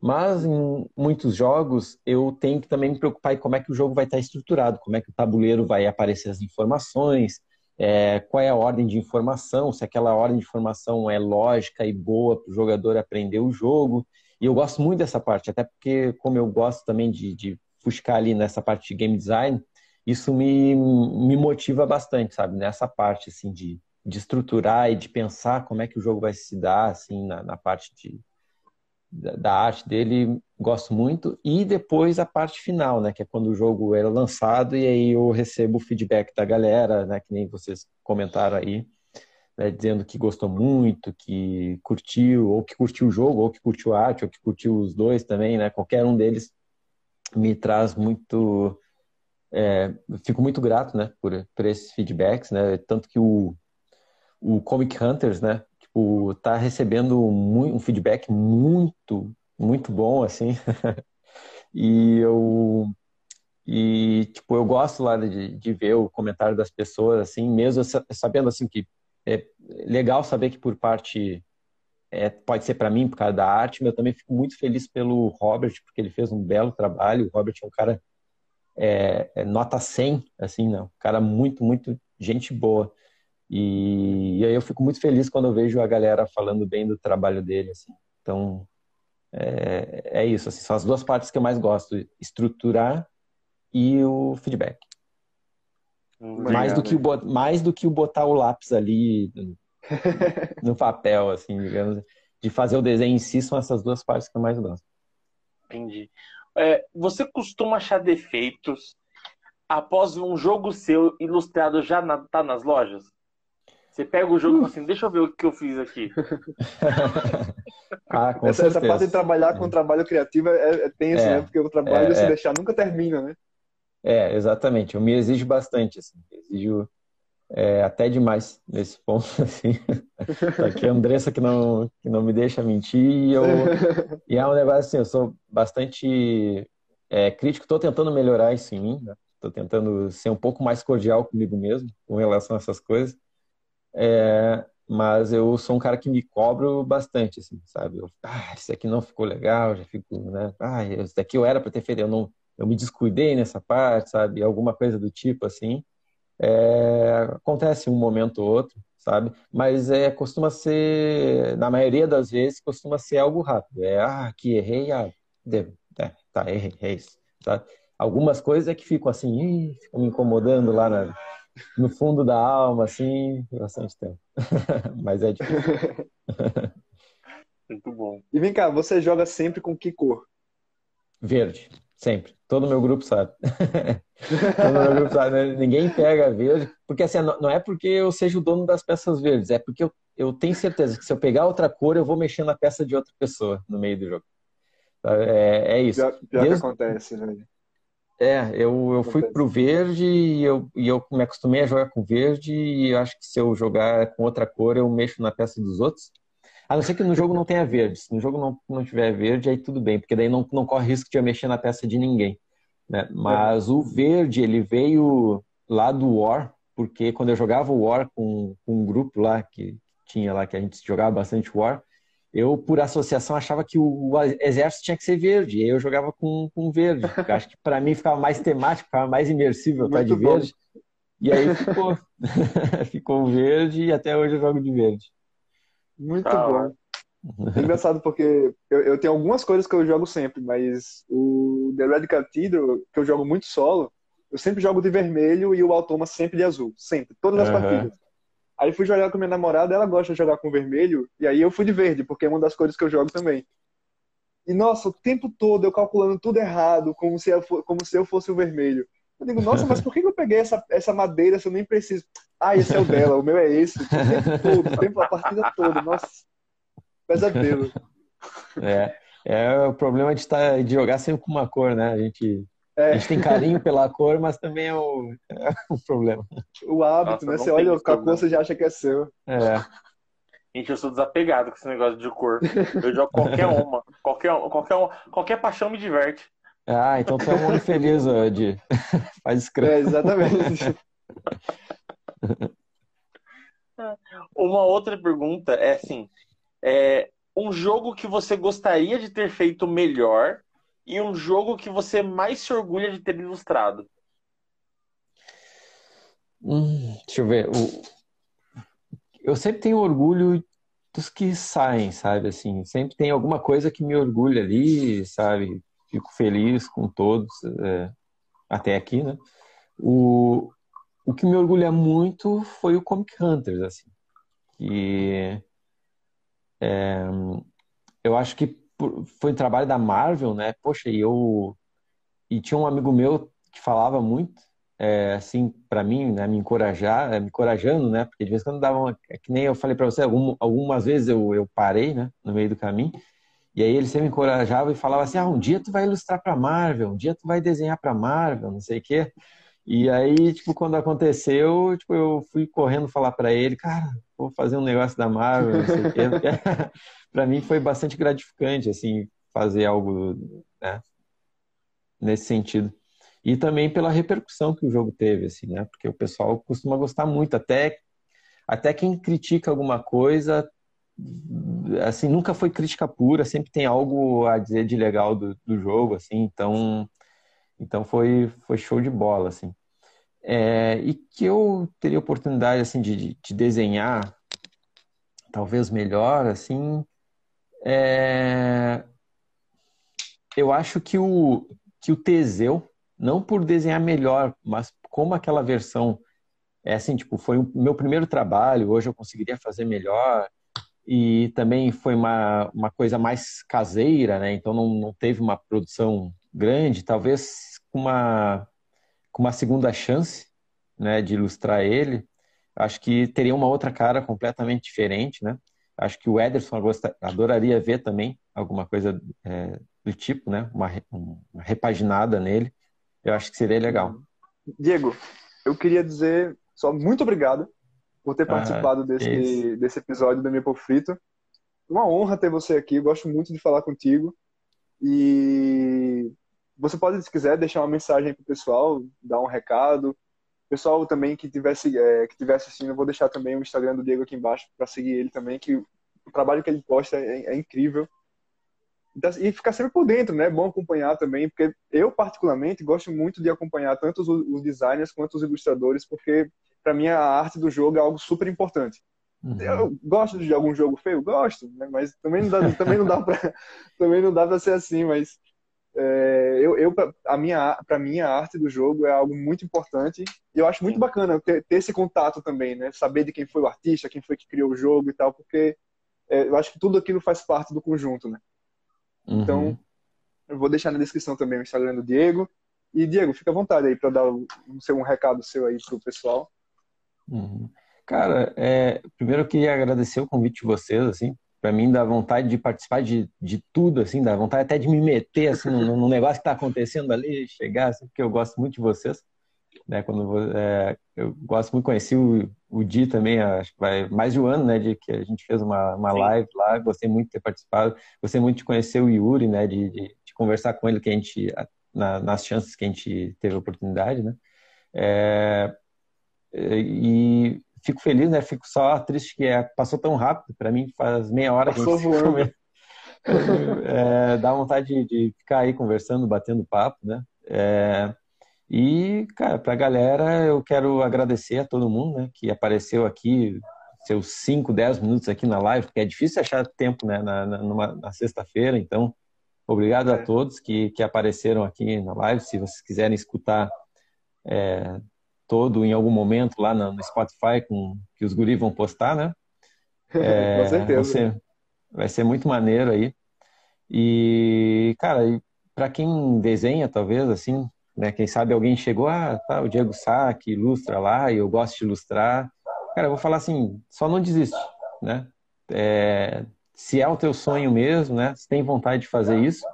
Mas em muitos jogos eu tenho que também me preocupar em como é que o jogo vai estar estruturado, como é que o tabuleiro vai aparecer as informações, é, qual é a ordem de informação, se aquela ordem de informação é lógica e boa para o jogador aprender o jogo. E eu gosto muito dessa parte, até porque, como eu gosto também de, de buscar ali nessa parte de game design, isso me, me motiva bastante, sabe? Nessa parte, assim, de, de estruturar e de pensar como é que o jogo vai se dar, assim, na, na parte de, da arte dele, gosto muito. E depois a parte final, né? Que é quando o jogo é lançado e aí eu recebo o feedback da galera, né? Que nem vocês comentaram aí, né, dizendo que gostou muito, que curtiu, ou que curtiu o jogo, ou que curtiu a arte, ou que curtiu os dois também, né? Qualquer um deles me traz muito... É, fico muito grato, né? Por, por esses feedbacks, né? Tanto que o, o Comic Hunters, né? tipo, tá recebendo um feedback muito, muito bom, assim. e eu e tipo eu gosto lá de, de ver o comentário das pessoas assim mesmo sabendo assim que é legal saber que por parte é, pode ser para mim por causa da arte mas eu também fico muito feliz pelo Robert porque ele fez um belo trabalho o Robert é um cara é, é nota 100 assim não um cara muito muito gente boa e, e, aí eu fico muito feliz quando eu vejo a galera falando bem do trabalho dele, assim. Então, é, é isso, assim, são as duas partes que eu mais gosto, estruturar e o feedback. mais, do que o, mais do que o botar o lápis ali no, no papel, assim, digamos. De fazer o desenho em si são essas duas partes que eu mais gosto. Entendi. É, você costuma achar defeitos após um jogo seu ilustrado já na, tá nas lojas? Você pega o jogo e fala assim, deixa eu ver o que eu fiz aqui. ah, com essa, essa, parte de trabalhar com o trabalho criativo é, é tenso, é, né? Porque o trabalho, é, se é. deixar, nunca termina, né? É, exatamente. Eu me exijo bastante, assim. Exijo é, até demais nesse ponto, assim. Aqui a Andressa que não, que não me deixa mentir e, eu, e é um negócio assim, eu sou bastante é, crítico, estou tentando melhorar isso em mim, estou né? tentando ser um pouco mais cordial comigo mesmo com relação a essas coisas. É, mas eu sou um cara que me cobro bastante, assim, sabe? Eu, ah, isso aqui não ficou legal, já fico, né? Ah, isso daqui eu era para ter feito, eu não, eu me descuidei nessa parte, sabe? Alguma coisa do tipo, assim. É, acontece um momento ou outro, sabe? Mas é, costuma ser, na maioria das vezes, costuma ser algo rápido. É, ah, aqui errei, ah, devo, é, tá, errei, é isso, sabe? Algumas coisas é que ficam assim, ficam me incomodando lá na, no fundo da alma, assim, bastante tempo. Mas é difícil. Muito bom. E vem cá, você joga sempre com que cor? Verde, sempre. Todo meu grupo sabe. Todo meu grupo sabe. Né? Ninguém pega verde, porque assim, não é porque eu seja o dono das peças verdes, é porque eu, eu tenho certeza que se eu pegar outra cor, eu vou mexer na peça de outra pessoa no meio do jogo. É, é isso. Pior, pior Desde... que acontece, né? É, eu, eu fui pro verde e eu, e eu me acostumei a jogar com verde e acho que se eu jogar com outra cor eu mexo na peça dos outros. A não ser que no jogo não tenha verde. Se no jogo não, não tiver verde, aí tudo bem, porque daí não, não corre risco de eu mexer na peça de ninguém. Né? Mas é. o verde, ele veio lá do War, porque quando eu jogava o War com, com um grupo lá que tinha lá, que a gente jogava bastante War, eu, por associação, achava que o, exército tinha que ser verde. E eu jogava com, com verde. Eu acho que para mim ficava mais temático, ficava mais imersível estar de verde. E aí ficou, ficou verde e até hoje eu jogo de verde. Muito ah, bom. É engraçado porque eu, eu, tenho algumas coisas que eu jogo sempre, mas o The Red Cathedral, que eu jogo muito solo, eu sempre jogo de vermelho e o Automa sempre de azul. Sempre. Todas as uhum. partidas. Aí fui jogar com minha namorada, ela gosta de jogar com vermelho, e aí eu fui de verde, porque é uma das cores que eu jogo também. E nossa, o tempo todo eu calculando tudo errado, como se eu, como se eu fosse o vermelho. Eu digo, nossa, mas por que eu peguei essa, essa madeira se eu nem preciso? Ah, esse é o dela, o meu é esse. O tempo todo, o tempo, a partida toda, nossa. Pesadelo. É, é o problema de, estar, tá, de jogar sempre com uma cor, né? A gente é. A gente tem carinho pela cor, mas também é o, é o problema. O hábito, Nossa, né? Você olha a cor, você já acha que é seu. É. Gente, eu sou desapegado com esse negócio de cor. Eu jogo qualquer uma. Qualquer, qualquer, qualquer paixão me diverte. Ah, então tu é um homem feliz, Ed. Faz escrever. É, exatamente. Uma outra pergunta é assim: é um jogo que você gostaria de ter feito melhor e um jogo que você mais se orgulha de ter ilustrado? Hum, deixa eu ver. Eu sempre tenho orgulho dos que saem, sabe? Assim, sempre tem alguma coisa que me orgulha ali, sabe? Fico feliz com todos, é, até aqui, né? O, o que me orgulha muito foi o Comic Hunters, assim. Que é, eu acho que foi um trabalho da Marvel, né? Poxa, e eu e tinha um amigo meu que falava muito é, assim para mim, né, me encorajar, é, me encorajando, né? Porque de vez em quando dava uma, é que nem eu falei para você, algum, algumas vezes eu, eu parei, né, no meio do caminho. E aí ele sempre me encorajava e falava assim: "Ah, um dia tu vai ilustrar para Marvel, um dia tu vai desenhar para Marvel, não sei o quê". E aí, tipo, quando aconteceu, tipo, eu fui correndo falar para ele, cara, vou fazer um negócio da Marvel, não sei o quê. para mim foi bastante gratificante, assim, fazer algo, né, nesse sentido. E também pela repercussão que o jogo teve, assim, né? Porque o pessoal costuma gostar muito, até, até quem critica alguma coisa, assim, nunca foi crítica pura, sempre tem algo a dizer de legal do, do jogo, assim, então, então foi, foi show de bola, assim. É, e que eu teria oportunidade, assim, de, de desenhar talvez melhor, assim, é... eu acho que o, que o Teseu, não por desenhar melhor, mas como aquela versão é assim, tipo, foi o meu primeiro trabalho, hoje eu conseguiria fazer melhor, e também foi uma, uma coisa mais caseira, né? Então não, não teve uma produção grande, talvez com uma, com uma segunda chance, né, de ilustrar ele, acho que teria uma outra cara completamente diferente, né? Acho que o Ederson adoraria ver também alguma coisa é, do tipo, né? Uma, uma repaginada nele. Eu acho que seria legal. Diego, eu queria dizer só muito obrigado por ter ah, participado desse, desse episódio do Meeple Frito. Uma honra ter você aqui, eu gosto muito de falar contigo. E você pode, se quiser, deixar uma mensagem para o pessoal, dar um recado. Pessoal também que tivesse é, que tivesse assistindo, eu vou deixar também o Instagram do Diego aqui embaixo para seguir ele também, que o trabalho que ele posta é, é incrível. Então, e ficar sempre por dentro, né? É bom acompanhar também, porque eu, particularmente, gosto muito de acompanhar tanto os, os designers quanto os ilustradores, porque, para mim, a arte do jogo é algo super importante. Uhum. Eu gosto de algum jogo feio? Gosto, né? mas também não dá, também não dá para também não dá para ser assim, mas é, eu, eu a minha para mim a arte do jogo é algo muito importante e eu acho muito bacana ter, ter, esse contato também, né? Saber de quem foi o artista, quem foi que criou o jogo e tal, porque é, eu acho que tudo aquilo faz parte do conjunto, né? Uhum. Então, eu vou deixar na descrição também o Instagram do Diego. E, Diego, fica à vontade aí para dar um, um recado seu aí pro pessoal. Uhum. Cara, é, primeiro eu queria agradecer o convite de vocês, assim, para mim dá vontade de participar de, de tudo, assim, dá vontade até de me meter, assim, no, no negócio que está acontecendo ali, chegar, assim, porque eu gosto muito de vocês, né, quando é, eu gosto muito de conhecer o, o Di também, acho que vai mais de um ano, né, de que a gente fez uma, uma live lá, gostei muito de ter participado, gostei muito de conhecer o Yuri, né, de, de, de conversar com ele, que a gente, na, nas chances que a gente teve a oportunidade, né, é, e fico feliz, né, fico só triste que é, passou tão rápido, para mim faz meia hora que a gente se é, dá vontade de, de, ficar aí conversando, batendo papo, né, é, e, cara, para a galera, eu quero agradecer a todo mundo né, que apareceu aqui, seus 5, 10 minutos aqui na live, porque é difícil achar tempo né, na, na, na sexta-feira. Então, obrigado é. a todos que, que apareceram aqui na live. Se vocês quiserem escutar é, todo em algum momento lá no, Spotify, com, que os guris vão postar, né? É, com certeza. Vai ser, vai ser muito maneiro aí. E, cara, para quem desenha, talvez, assim, né? Quem sabe alguém chegou, ah, tá, o Diego Sá que ilustra lá e eu gosto de ilustrar. Cara, eu vou falar assim, só não desiste, né? É, se é o teu sonho mesmo, né? Se tem vontade de fazer isso,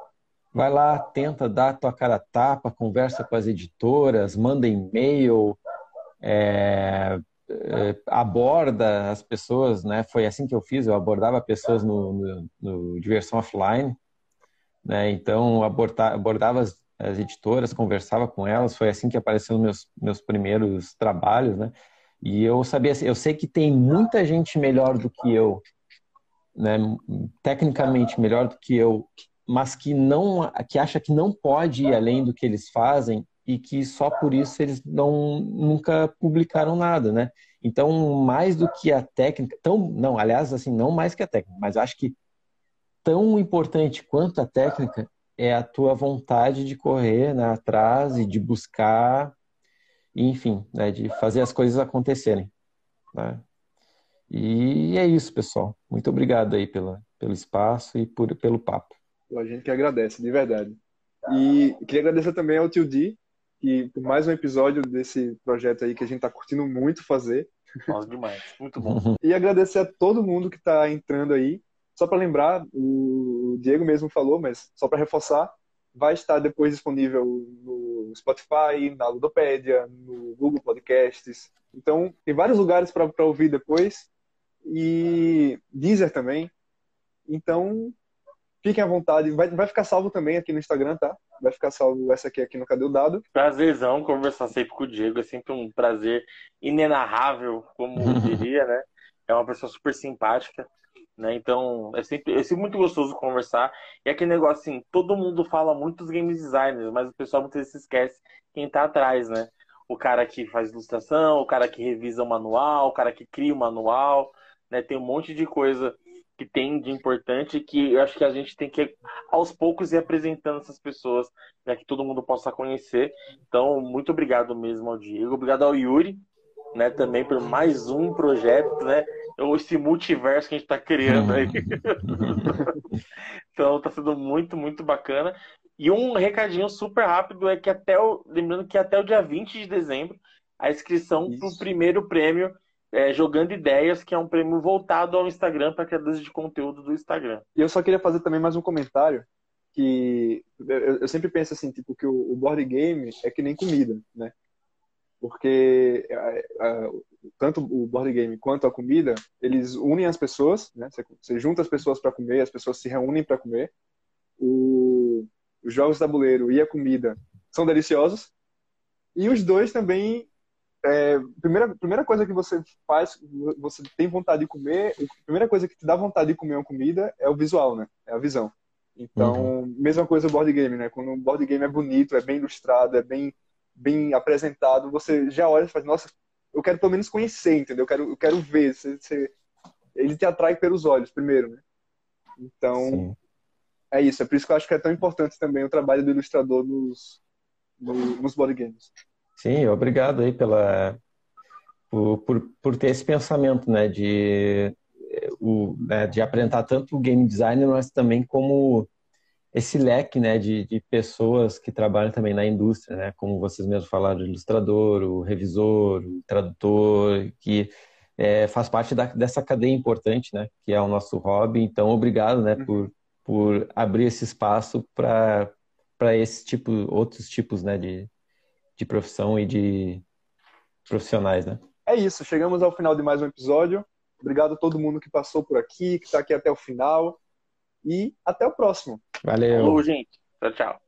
vai lá, tenta dar a tua cara a tapa, conversa com as editoras, manda e-mail, é, é, aborda as pessoas, né? Foi assim que eu fiz, eu abordava pessoas no, no, no Diversão Offline, né? Então, abordava, abordava as, as, editoras, conversava com elas, foi assim que apareceram meus, meus primeiros trabalhos, né? E eu sabia, eu sei que tem muita gente melhor do que eu, né? Tecnicamente melhor do que eu, mas que não, que acha que não pode ir além do que eles fazem e que só por isso eles não nunca publicaram nada, né? Então, mais do que a técnica, tão, não, aliás, assim, não mais que a técnica, mas acho que tão importante quanto a técnica é a tua vontade de correr né, atrás e de buscar, enfim, né, de fazer as coisas acontecerem. Né? E é isso, pessoal. Muito obrigado aí pela, pelo espaço e por, pelo papo. A gente que agradece, de verdade. E queria agradecer também ao Tio Di, que por mais um episódio desse projeto aí que a gente está curtindo muito fazer. Nossa, demais. Muito bom. e agradecer a todo mundo que está entrando aí. Só para lembrar, o Diego mesmo falou, mas só para reforçar, vai estar depois disponível no Spotify, na Ludopédia, no Google Podcasts. Então, tem vários lugares para ouvir depois. E Deezer também. Então, Fiquem à vontade. Vai, vai ficar salvo também aqui no Instagram, tá? Vai ficar salvo essa aqui, aqui no Cadê o Dado. Prazerzão conversar sempre com o Diego. É sempre um prazer inenarrável, como diria, né? É uma pessoa super simpática. Né? Então, é sempre, é sempre muito gostoso conversar. E aquele negócio assim, todo mundo fala muito dos game designers, mas o pessoal muitas vezes se esquece quem tá atrás, né? O cara que faz ilustração, o cara que revisa o manual, o cara que cria o manual, né? Tem um monte de coisa que tem de importante que eu acho que a gente tem que aos poucos ir apresentando essas pessoas para que todo mundo possa conhecer. Então, muito obrigado mesmo ao Diego, obrigado ao Yuri, né, também por mais um projeto, né, esse multiverso que a gente está criando aí. então, está sendo muito, muito bacana. E um recadinho super rápido é que até o, lembrando que até o dia 20 de dezembro a inscrição para o primeiro prêmio é, Jogando Ideias, que é um prêmio voltado ao Instagram para criadores de conteúdo do Instagram. E eu só queria fazer também mais um comentário que eu, eu sempre penso assim, tipo, que o, o, board game é que nem comida, né? Porque tanto o board game quanto a comida, eles unem as pessoas, né? Você, você junta as pessoas para comer, as pessoas se reúnem para comer. O, os jogos de tabuleiro e a comida são deliciosos. E os dois também é, primeira, primeira coisa que você faz, você tem vontade de comer, a primeira coisa que te dá vontade de comer uma comida é o visual, né? É a visão. Então, uhum. mesma coisa o board game, né? Quando um board game é bonito, é bem ilustrado, é bem, bem apresentado, você já olha e faz, nossa, eu quero pelo menos conhecer, entendeu? Eu quero, eu quero ver. Você, você... Ele te atrai pelos olhos primeiro, né? Então, Sim. é isso. É por isso que eu acho que é tão importante também o trabalho do ilustrador nos, nos board games. Sim, obrigado aí pela por, por, por ter esse pensamento, né, de o, né, de apresentar tanto o game design, mas também como esse leque, né, de, de pessoas que trabalham também na indústria, né, como vocês mesmos falaram, o ilustrador, o revisor, o tradutor, que é, faz parte da, dessa cadeia importante, né, que é o nosso hobby. Então, obrigado, né, uhum. por, por abrir esse espaço para para esse tipo, outros tipos, né, de, de profissão e de profissionais, né? É isso, chegamos ao final de mais um episódio. Obrigado a todo mundo que passou por aqui, que está aqui até o final. E até o próximo. Valeu. Falou, gente. Tchau, tchau.